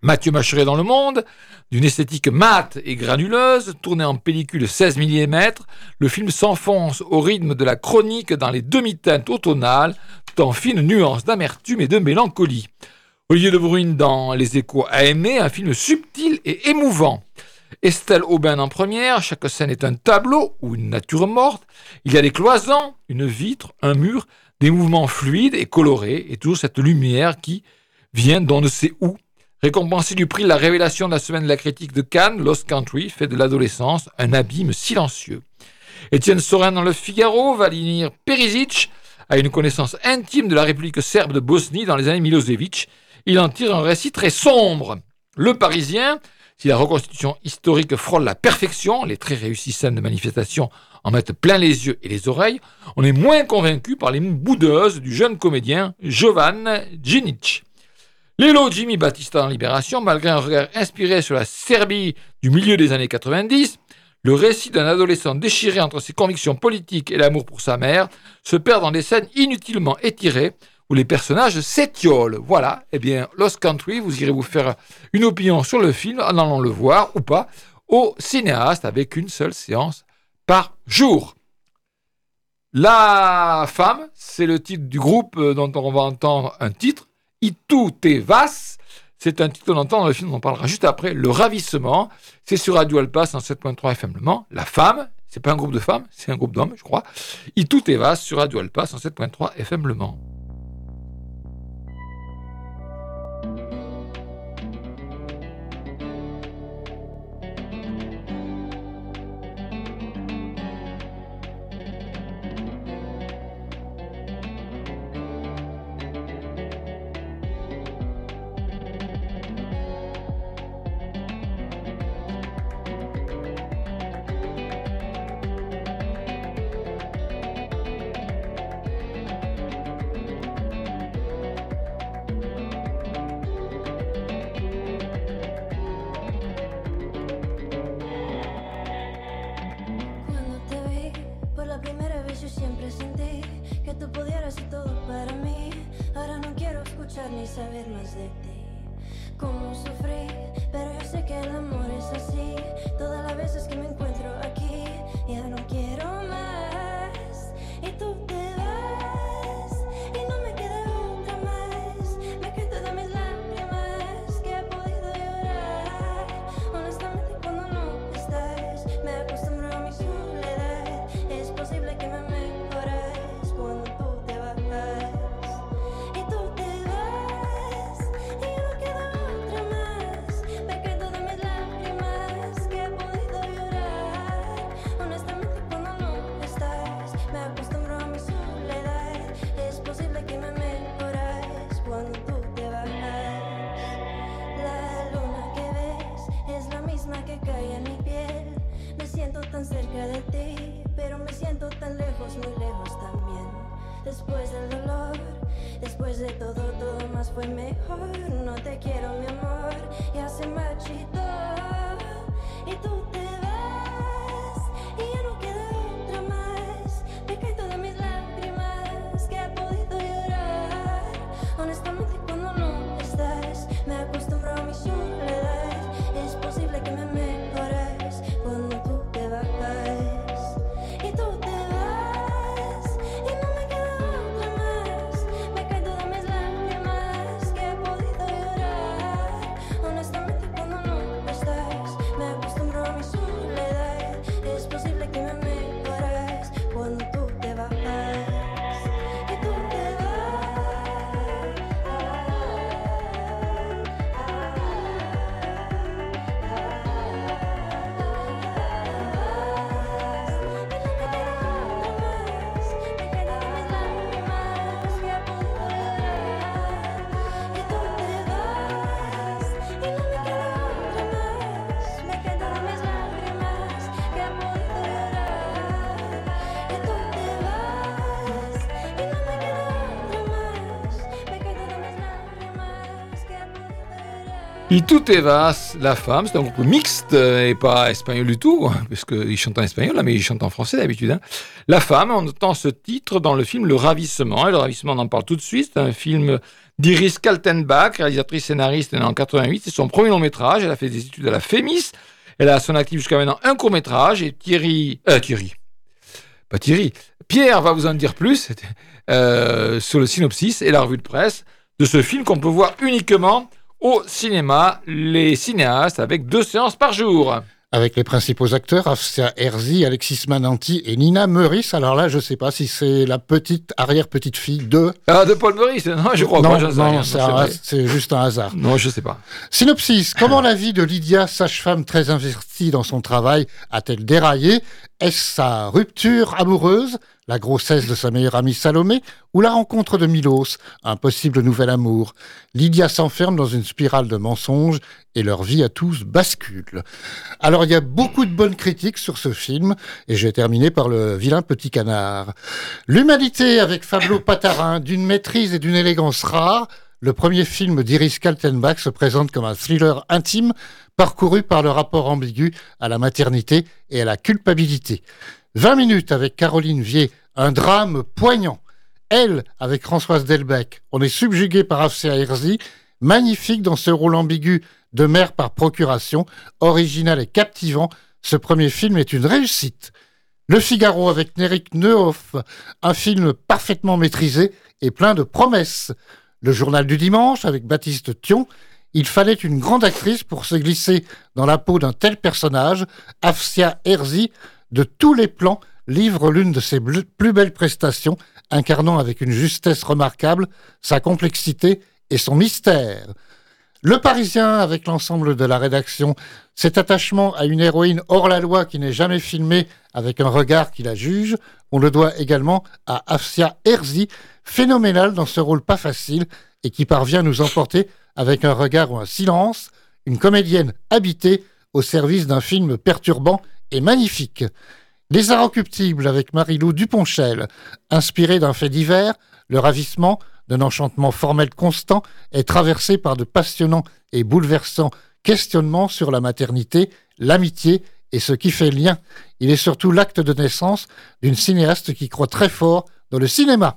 Mathieu Macheret dans le monde, d'une esthétique mate et granuleuse, tourné en pellicule 16 mm, le film s'enfonce au rythme de la chronique dans les demi-teintes automnales, tout en fines nuances d'amertume et de mélancolie. Olivier de Bruyne dans Les Échos a aimé un film subtil et émouvant. Estelle Aubin en première, chaque scène est un tableau ou une nature morte. Il y a des cloisons, une vitre, un mur, des mouvements fluides et colorés, et toujours cette lumière qui vient d'on ne sait où. Récompensé du prix de la révélation de la semaine de la critique de Cannes, Lost Country fait de l'adolescence un abîme silencieux. Étienne Sorin dans Le Figaro, Vladimir Perisic a une connaissance intime de la République serbe de Bosnie dans les années Milosevic. Il en tire un récit très sombre. Le Parisien, si la reconstitution historique frôle la perfection, les très réussies scènes de manifestation en mettent plein les yeux et les oreilles, on est moins convaincu par les boudeuses du jeune comédien Jovan Djinic. L'élo Jimmy Battista dans Libération, malgré un regard inspiré sur la Serbie du milieu des années 90, le récit d'un adolescent déchiré entre ses convictions politiques et l'amour pour sa mère se perd dans des scènes inutilement étirées les personnages s'étiolent. Voilà, eh bien, Lost Country, vous irez vous faire une opinion sur le film en allant le voir ou pas au cinéaste avec une seule séance par jour. La femme, c'est le titre du groupe euh, dont on va entendre un titre, Itu te vas. C'est un titre qu'on entend dans le film, on en parlera juste après. Le ravissement, c'est sur Radio Alpa 107.3 FM Le Mans. La femme, c'est pas un groupe de femmes, c'est un groupe d'hommes, je crois. Itu te vas sur Radio Alpa 107.3 FM Le Mans. Saber más de ti. Cómo sufrí, pero yo sé que el amor es así. Todas las veces que me encuentro aquí, ya no quiero más. Y tú te vas cae en mi piel. Me siento tan cerca de ti, pero me siento tan lejos, muy lejos también. Después del dolor, después de todo, todo más fue mejor. No te quiero, mi amor, ya se marchitó. Y tú Y tout Evas, la femme, c'est un groupe mixte et pas espagnol du tout, hein, parce qu'ils chantent en espagnol, là, mais ils chantent en français d'habitude. hein. La femme, on entend ce titre dans le film Le Ravissement. Et le Ravissement, on en parle tout de suite. C'est un film d'Iris Kaltenbach, réalisatrice scénariste, née en 88. C'est son premier long métrage. Elle a fait des études à la FEMIS. Elle a son actif jusqu'à maintenant un court métrage. Et Thierry. Euh, Thierry. Pas Thierry. Pierre va vous en dire plus euh, sur le synopsis et la revue de presse de ce film qu'on peut voir uniquement au cinéma, les cinéastes avec deux séances par jour. Avec les principaux acteurs, Afsia Herzi, Alexis Mananti et Nina Meurice. Alors là, je sais pas si c'est la petite arrière-petite-fille de... Ah, de Paul Meurice Non, je crois non, pas. non, c'est Non, juste un hasard. Non, je sais pas. Synopsis. Comment la vie de Lydia, sage-femme très investie dans son travail, a-t-elle déraillé? Est-ce sa rupture amoureuse, la grossesse de sa meilleure amie Salomé, ou la rencontre de Milos, un possible nouvel amour Lydia s'enferme dans une spirale de mensonges et leur vie à tous bascule. Alors il y a beaucoup de bonnes critiques sur ce film, et je vais terminer par le vilain petit canard. L'humanité avec Fabio Patarin, d'une maîtrise et d'une élégance rare, le premier film d'Iris Kaltenbach se présente comme un thriller intime parcouru par le rapport ambigu à la maternité et à la culpabilité. 20 minutes avec Caroline Vier, un drame poignant. Elle, avec Françoise Delbecq, on est subjugué par Afsia Herzi, magnifique dans ce rôle ambigu de mère par procuration, original et captivant. Ce premier film est une réussite. Le Figaro avec Néric Neuhoff, un film parfaitement maîtrisé et plein de promesses. Le journal du dimanche avec Baptiste Thion, il fallait une grande actrice pour se glisser dans la peau d'un tel personnage. Afsia Herzi, de tous les plans, livre l'une de ses plus belles prestations, incarnant avec une justesse remarquable sa complexité et son mystère. Le Parisien, avec l'ensemble de la rédaction, cet attachement à une héroïne hors la loi qui n'est jamais filmée avec un regard qui la juge, on le doit également à Afsia Herzi, phénoménale dans ce rôle pas facile et qui parvient à nous emporter avec un regard ou un silence, une comédienne habitée au service d'un film perturbant et magnifique. Les Inrecuptibles avec Marilou Duponchel, inspiré d'un fait divers, le ravissement d'un enchantement formel constant est traversé par de passionnants et bouleversants questionnements sur la maternité, l'amitié et ce qui fait lien. Il est surtout l'acte de naissance d'une cinéaste qui croit très fort dans le cinéma.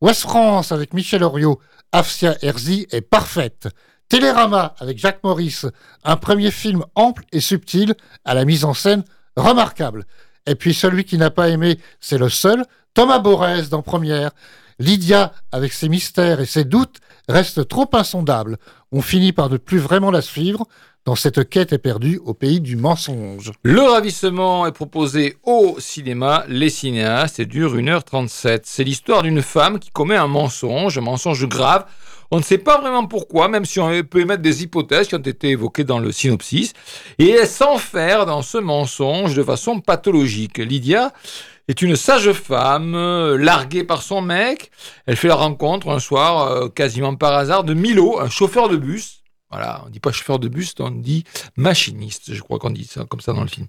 Ouest France avec Michel Oriot, Afsia Herzi est parfaite. Télérama avec Jacques Maurice, un premier film ample et subtil à la mise en scène remarquable. Et puis celui qui n'a pas aimé, c'est le seul, Thomas Borès dans Première. Lydia, avec ses mystères et ses doutes, reste trop insondable. On finit par ne plus vraiment la suivre dans cette quête éperdue au pays du mensonge. Le ravissement est proposé au cinéma Les Cinéastes et dure 1h37. C'est l'histoire d'une femme qui commet un mensonge, un mensonge grave. On ne sait pas vraiment pourquoi, même si on peut émettre des hypothèses qui ont été évoquées dans le synopsis. Et elle s'enferme dans ce mensonge de façon pathologique. Lydia est une sage femme, euh, larguée par son mec. Elle fait la rencontre un soir, euh, quasiment par hasard, de Milo, un chauffeur de bus. Voilà, on dit pas chauffeur de bus, on dit machiniste, je crois qu'on dit ça comme ça dans le film.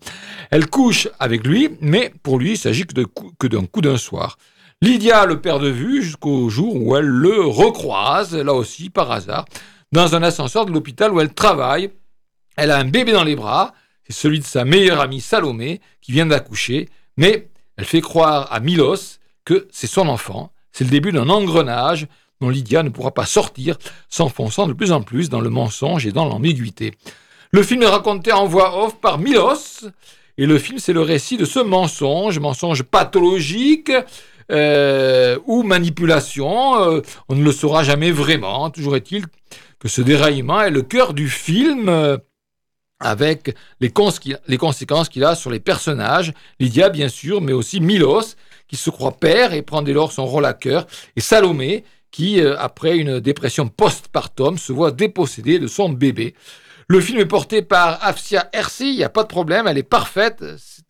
Elle couche avec lui, mais pour lui, il s'agit que d'un coup d'un soir. Lydia le perd de vue jusqu'au jour où elle le recroise, là aussi par hasard, dans un ascenseur de l'hôpital où elle travaille. Elle a un bébé dans les bras, c'est celui de sa meilleure amie Salomé, qui vient d'accoucher, mais elle fait croire à Milos que c'est son enfant. C'est le début d'un engrenage dont Lydia ne pourra pas sortir, s'enfonçant de plus en plus dans le mensonge et dans l'ambiguïté. Le film est raconté en voix off par Milos, et le film c'est le récit de ce mensonge, mensonge pathologique euh, ou manipulation, euh, on ne le saura jamais vraiment. Toujours est-il que ce déraillement est le cœur du film. euh, avec les, conséquences qu'il a sur les personnages, Lydia bien sûr, mais aussi Milos, qui se croit père et prend dès lors son rôle à cœur, et Salomé, qui, après une dépression postpartum, se voit dépossédée de son bébé. Le film est porté par Afsia Hersi, il n'y a pas de problème, elle est parfaite,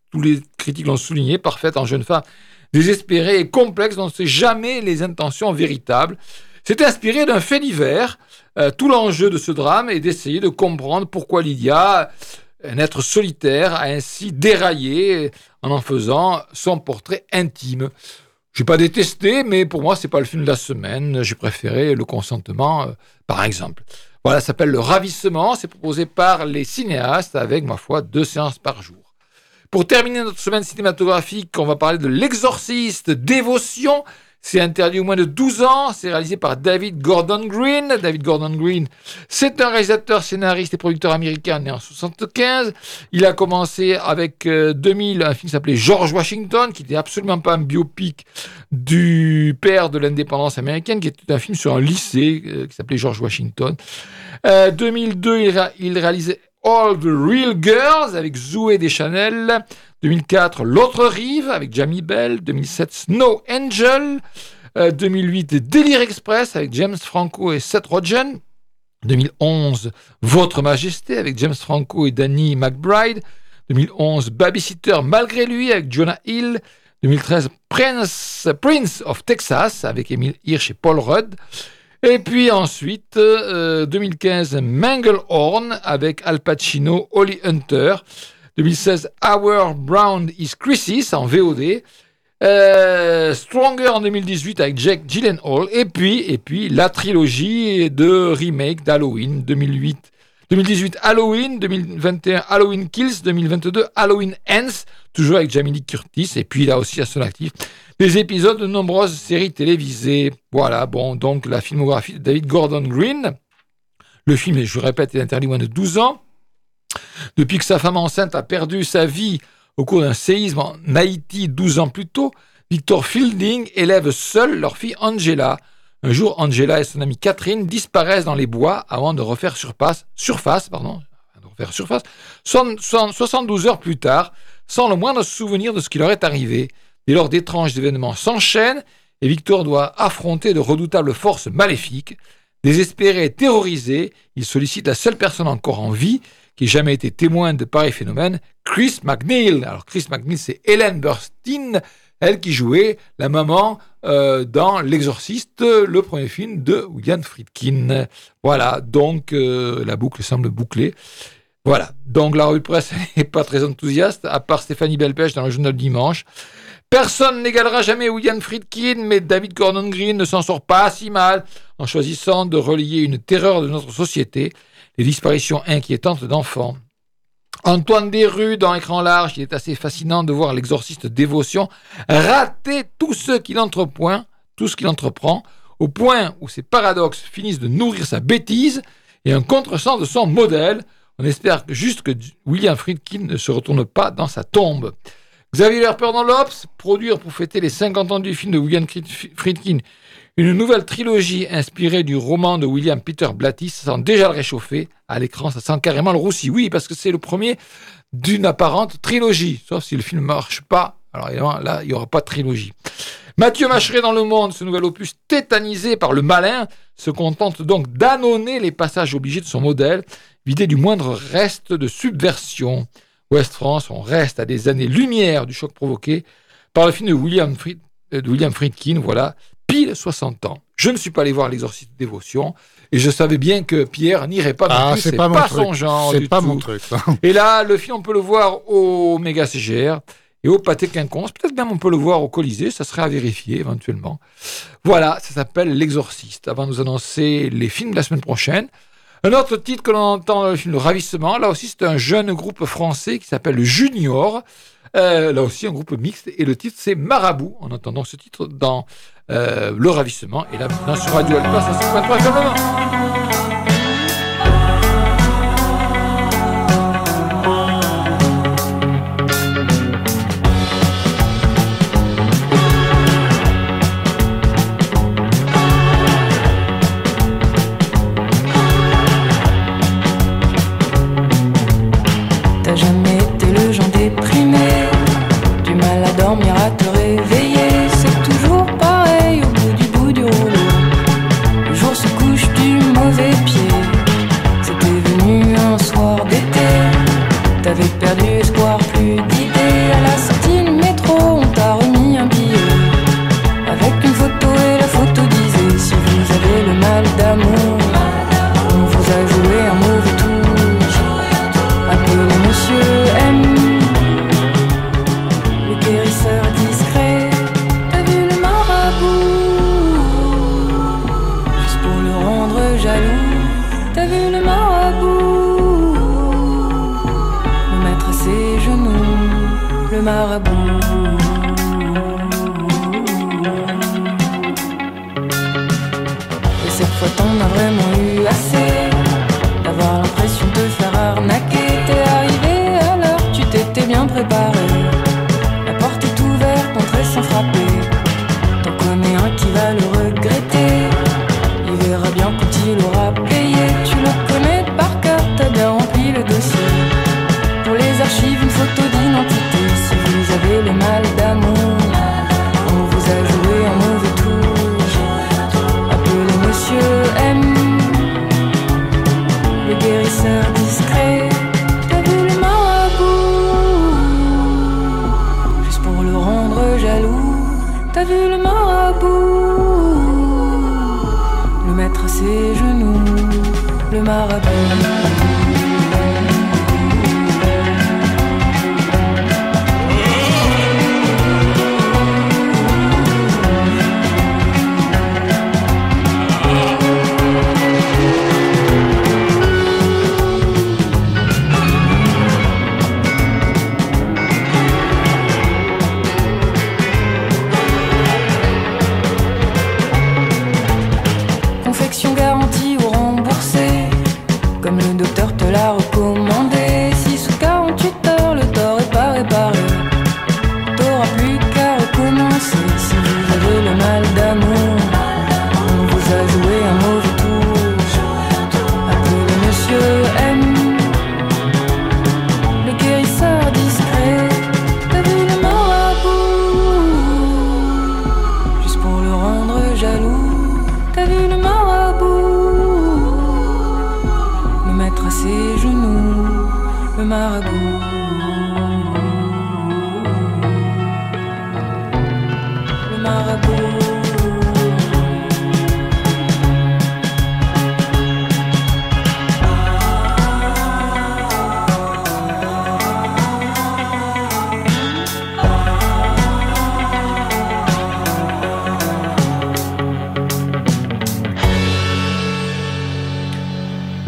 tous les critiques l'ont souligné, parfaite en jeune femme, désespérée et complexe, dont on ne sait jamais les intentions véritables. C'est inspiré d'un fait divers. Euh, tout l'enjeu de ce drame est d'essayer de comprendre pourquoi Lydia, un être solitaire, a ainsi déraillé en en faisant son portrait intime. Je n'ai pas détesté, mais pour moi, c'est pas le film de la semaine. J'ai préféré Le Consentement, euh, par exemple. Voilà, ça s'appelle Le Ravissement. C'est proposé par les cinéastes avec, ma foi, deux séances par jour. Pour terminer notre semaine cinématographique, on va parler de L'Exorciste, Dévotion. C'est interdit au moins de 12 ans. C'est réalisé par David Gordon Green. David Gordon Green, c'est un réalisateur, scénariste et producteur américain né en 75. Il a commencé avec euh, 2000 un film s'appelait George Washington, qui n'était absolument pas un biopic du père de l'indépendance américaine, qui était un film sur un lycée euh, qui s'appelait George Washington. Euh, 2002, il, All the Real Girls avec Zoé Deschanel. 2004, L'autre rive avec Jamie Bell. 2007, Snow Angel. Euh, 2008, Délire Express avec James Franco et Seth Rogen. 2011, Votre Majesté avec James Franco et Danny McBride. 2011, Babysitter malgré lui avec Jonah Hill. 2013, Prince, Prince of Texas avec Emile Hirsch et Paul Rudd. Et puis ensuite, euh, 2015, Manglehorn avec Al Pacino, Holly Hunter. 2016, Our Brown is Crisis en VOD. Euh, Stronger en 2018 avec Jack Gyllenhaal. Et puis, et puis la trilogie de remake d'Halloween 2008. 2018 Halloween, 2021 Halloween Kills, 2022 Halloween Ends, toujours avec Jamie Lee Curtis. Et puis là aussi à son actif des épisodes de nombreuses séries télévisées. Voilà, bon, donc la filmographie de David Gordon Green. Le film, je répète, est interdit moins de 12 ans. Depuis que sa femme enceinte a perdu sa vie au cours d'un séisme en Haïti 12 ans plus tôt, Victor Fielding élève seul leur fille Angela. Un jour, Angela et son amie Catherine disparaissent dans les bois avant de refaire surface, surface, pardon, de refaire surface, soixante- soixante- 72 heures plus tard, sans le moindre souvenir de ce qui leur est arrivé. Dès lors, d'étranges événements s'enchaînent et Victor doit affronter de redoutables forces maléfiques. Désespéré et terrorisé, il sollicite la seule personne encore en vie qui ait jamais été témoin de pareils phénomènes, Chris McNeil. Alors Chris McNeil, c'est Helen Burstyn, elle qui jouait la maman euh, dans L'Exorciste, le premier film de William Friedkin. Voilà, donc euh, la boucle semble bouclée. Voilà, donc la revue presse n'est pas très enthousiaste, à part Stéphanie Belpêche dans le journal Dimanche. Personne n'égalera jamais William Friedkin, mais David Gordon Green ne s'en sort pas si mal en choisissant de relier une terreur de notre société, les disparitions inquiétantes d'enfants. Antoine Desrues, dans Écran large, il est assez fascinant de voir l'exorciste dévotion rater tout ce qu'il entreprend, tout ce qu'il entreprend, au point où ses paradoxes finissent de nourrir sa bêtise et un contresens de son modèle. On espère juste que William Friedkin ne se retourne pas dans sa tombe. Xavier Lerper dans l'Obs, produire pour fêter les 50 ans du film de William Friedkin une nouvelle trilogie inspirée du roman de William Peter Blatty, ça sent déjà le réchauffer. À l'écran, ça sent carrément le roussi. Oui, parce que c'est le premier d'une apparente trilogie. Sauf si le film ne marche pas. Alors évidemment, là, il n'y aura pas de trilogie. Mathieu Macheret dans Le Monde, ce nouvel opus tétanisé par le malin, se contente donc d'annoncer les passages obligés de son modèle, vidé du moindre reste de subversion. Ouest France, on reste à des années-lumière du choc provoqué par le film de William, Fried, euh, de William Friedkin, voilà, pile 60 ans. Je ne suis pas allé voir l'exorciste de dévotion et je savais bien que Pierre n'irait pas non Ah, plus, c'est pas pas, mon son truc. genre C'est pas tout. mon truc, ça. Et là, le film, on peut le voir au Méga CGR et au Pâté Quinconce. Peut-être même on peut le voir au Colisée, ça serait à vérifier éventuellement. Voilà, ça s'appelle L'Exorciste. Avant de nous annoncer les films de la semaine prochaine, un autre titre que l'on entend dans le film Le Ravissement, là aussi c'est un jeune groupe français qui s'appelle Junior. Euh, là aussi un groupe mixte et le titre c'est Marabout. En entendant ce titre dans euh, Le Ravissement et là maintenant sur Radio Alpha 153 FM.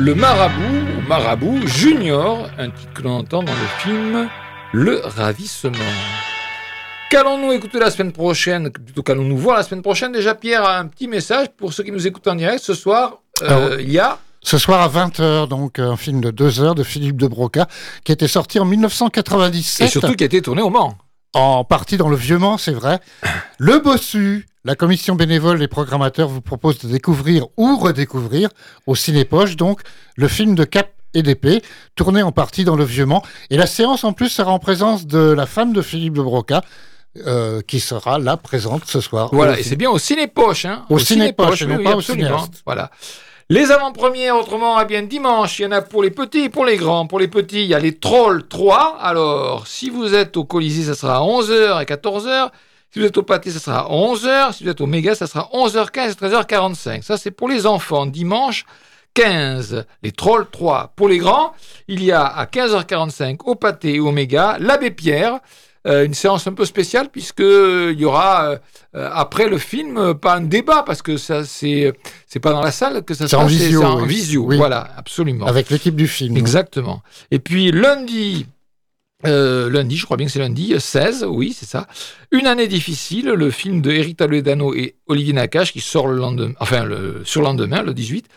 Le marabout, ou marabout junior, un titre que l'on entend dans le film Le Ravissement. Qu'allons-nous écouter la semaine prochaine? Plutôt qu'allons-nous voir la semaine prochaine? Déjà, Pierre a un petit message pour ceux qui nous écoutent en direct. Ce soir, euh, Alors, il y a Ce soir à 20h, donc un film de 2 heures de Philippe de Broca qui était sorti en 1997. Et surtout qui a été tourné au Mans. En partie dans le vieux Mans, c'est vrai. Le Bossu, la commission bénévole des programmateurs vous propose de découvrir ou redécouvrir au Cinépoche, donc, le film de Cap et d'épée, tourné en partie dans le vieux Mans. Et la séance, en plus, sera en présence de la femme de Philippe de Broca, euh, qui sera là présente ce soir. Voilà, et c'est bien au Cinépoche. Hein, Au Cinépoche, et non oui, pas au cinéaste. Voilà. Les avant-premières, autrement, eh bien, dimanche, il y en a pour les petits et pour les grands. Pour les petits, il y a les Trolls 3. Alors, si vous êtes au Colisée, ça sera à 11h et 14h. Si vous êtes au Pâté, ça sera à 11h. Si vous êtes au Méga, ça sera 11h15 et 13h45. Ça, c'est pour les enfants. Dimanche 15, les Trolls 3. Pour les grands, il y a à 15h45 au Pâté et au Méga, l'Abbé Pierre. Euh, une séance un peu spéciale puisque euh, il y aura euh, après le film pas un débat parce que ça c'est c'est pas dans la salle que ça C'est se en passe, c'est- visio, c'est en oui. visio Oui. voilà absolument Avec l'équipe du film. Exactement. Et puis lundi, euh, lundi, je crois bien que c'est lundi, euh, 16, oui, c'est ça. Une année difficile, le film de Eric Toledano et Olivier Nakache qui sort le lendemain, enfin le surlendemain, le 18,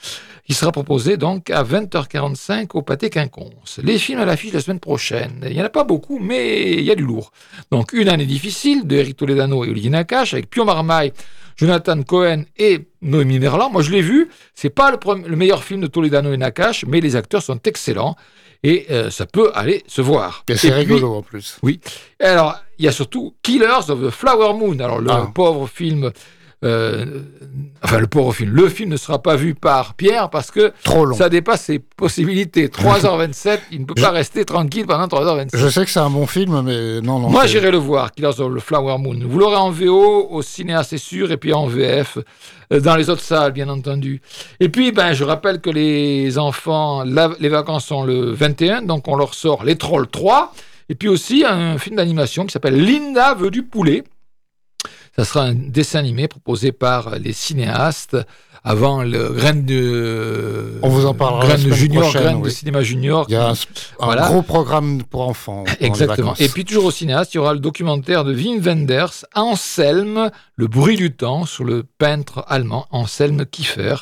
qui sera proposé donc à 20h45 au Pâté Quinconce. Les films à l'affiche la semaine prochaine. Il n'y en a pas beaucoup, mais il y a du lourd. Donc Une année difficile de Eric Toledano et Olivier Nakache avec Pio Marmaille, Jonathan Cohen et Noémie Merlan. Moi, je l'ai vu. C'est pas le, le meilleur film de Toledano et Nakache, mais les acteurs sont excellents et euh, ça peut aller se voir. Et c'est rigolo en plus. Oui. Et alors, il y a surtout Killers of the Flower Moon. Alors, le Ah. pauvre film. Euh, enfin, le pauvre film. Le film ne sera pas vu par Pierre parce que ça dépasse ses possibilités. 3h27, il ne peut pas rester tranquille pendant 3h27. Je sais que c'est un bon film, mais non, non. Moi, j'irai le voir, Killers of the Flower Moon. Vous l'aurez en VO, au cinéa, c'est sûr, et puis en VF, euh, dans les autres salles, bien entendu. Et puis, ben, je rappelle que les enfants, la- les vacances sont le 21, donc on leur sort Les Trolls 3, et puis aussi un film d'animation qui s'appelle Linda veut du poulet. Ça sera un dessin animé proposé par les cinéastes avant le Graine de. On vous en parlera la Graine de Junior, Graine de cinéma Junior. Il y a un, un Voilà. gros programme pour enfants. Exactement. Et puis toujours au cinéaste, il y aura le documentaire de Wim Wenders, Anselme, le bruit du temps, sur le peintre allemand Anselme Kiefer.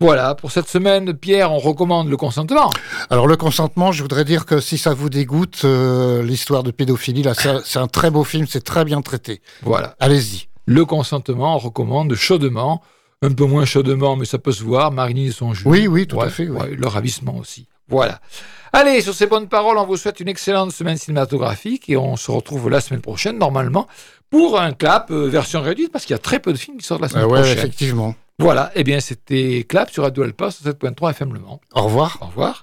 Voilà, pour cette semaine, Pierre, on recommande le consentement. Alors le consentement, je voudrais dire que si ça vous dégoûte, euh, l'histoire de pédophilie, là, c'est un très beau film, c'est très bien traité. Voilà. Allez-y. Le consentement, on recommande chaudement, un peu moins chaudement, mais ça peut se voir, Marigny et son jeu. Oui, oui, tout à fait. Le ravissement aussi. Voilà. Allez, sur ces bonnes paroles, on vous souhaite une excellente semaine cinématographique et on se retrouve la semaine prochaine, normalement, pour un clap euh, version réduite, parce qu'il y a très peu de films qui sortent la semaine euh, prochaine. effectivement. Voilà, eh bien, c'était clap sur Radio Alpa, 7.3 FM Le Au revoir. Au revoir.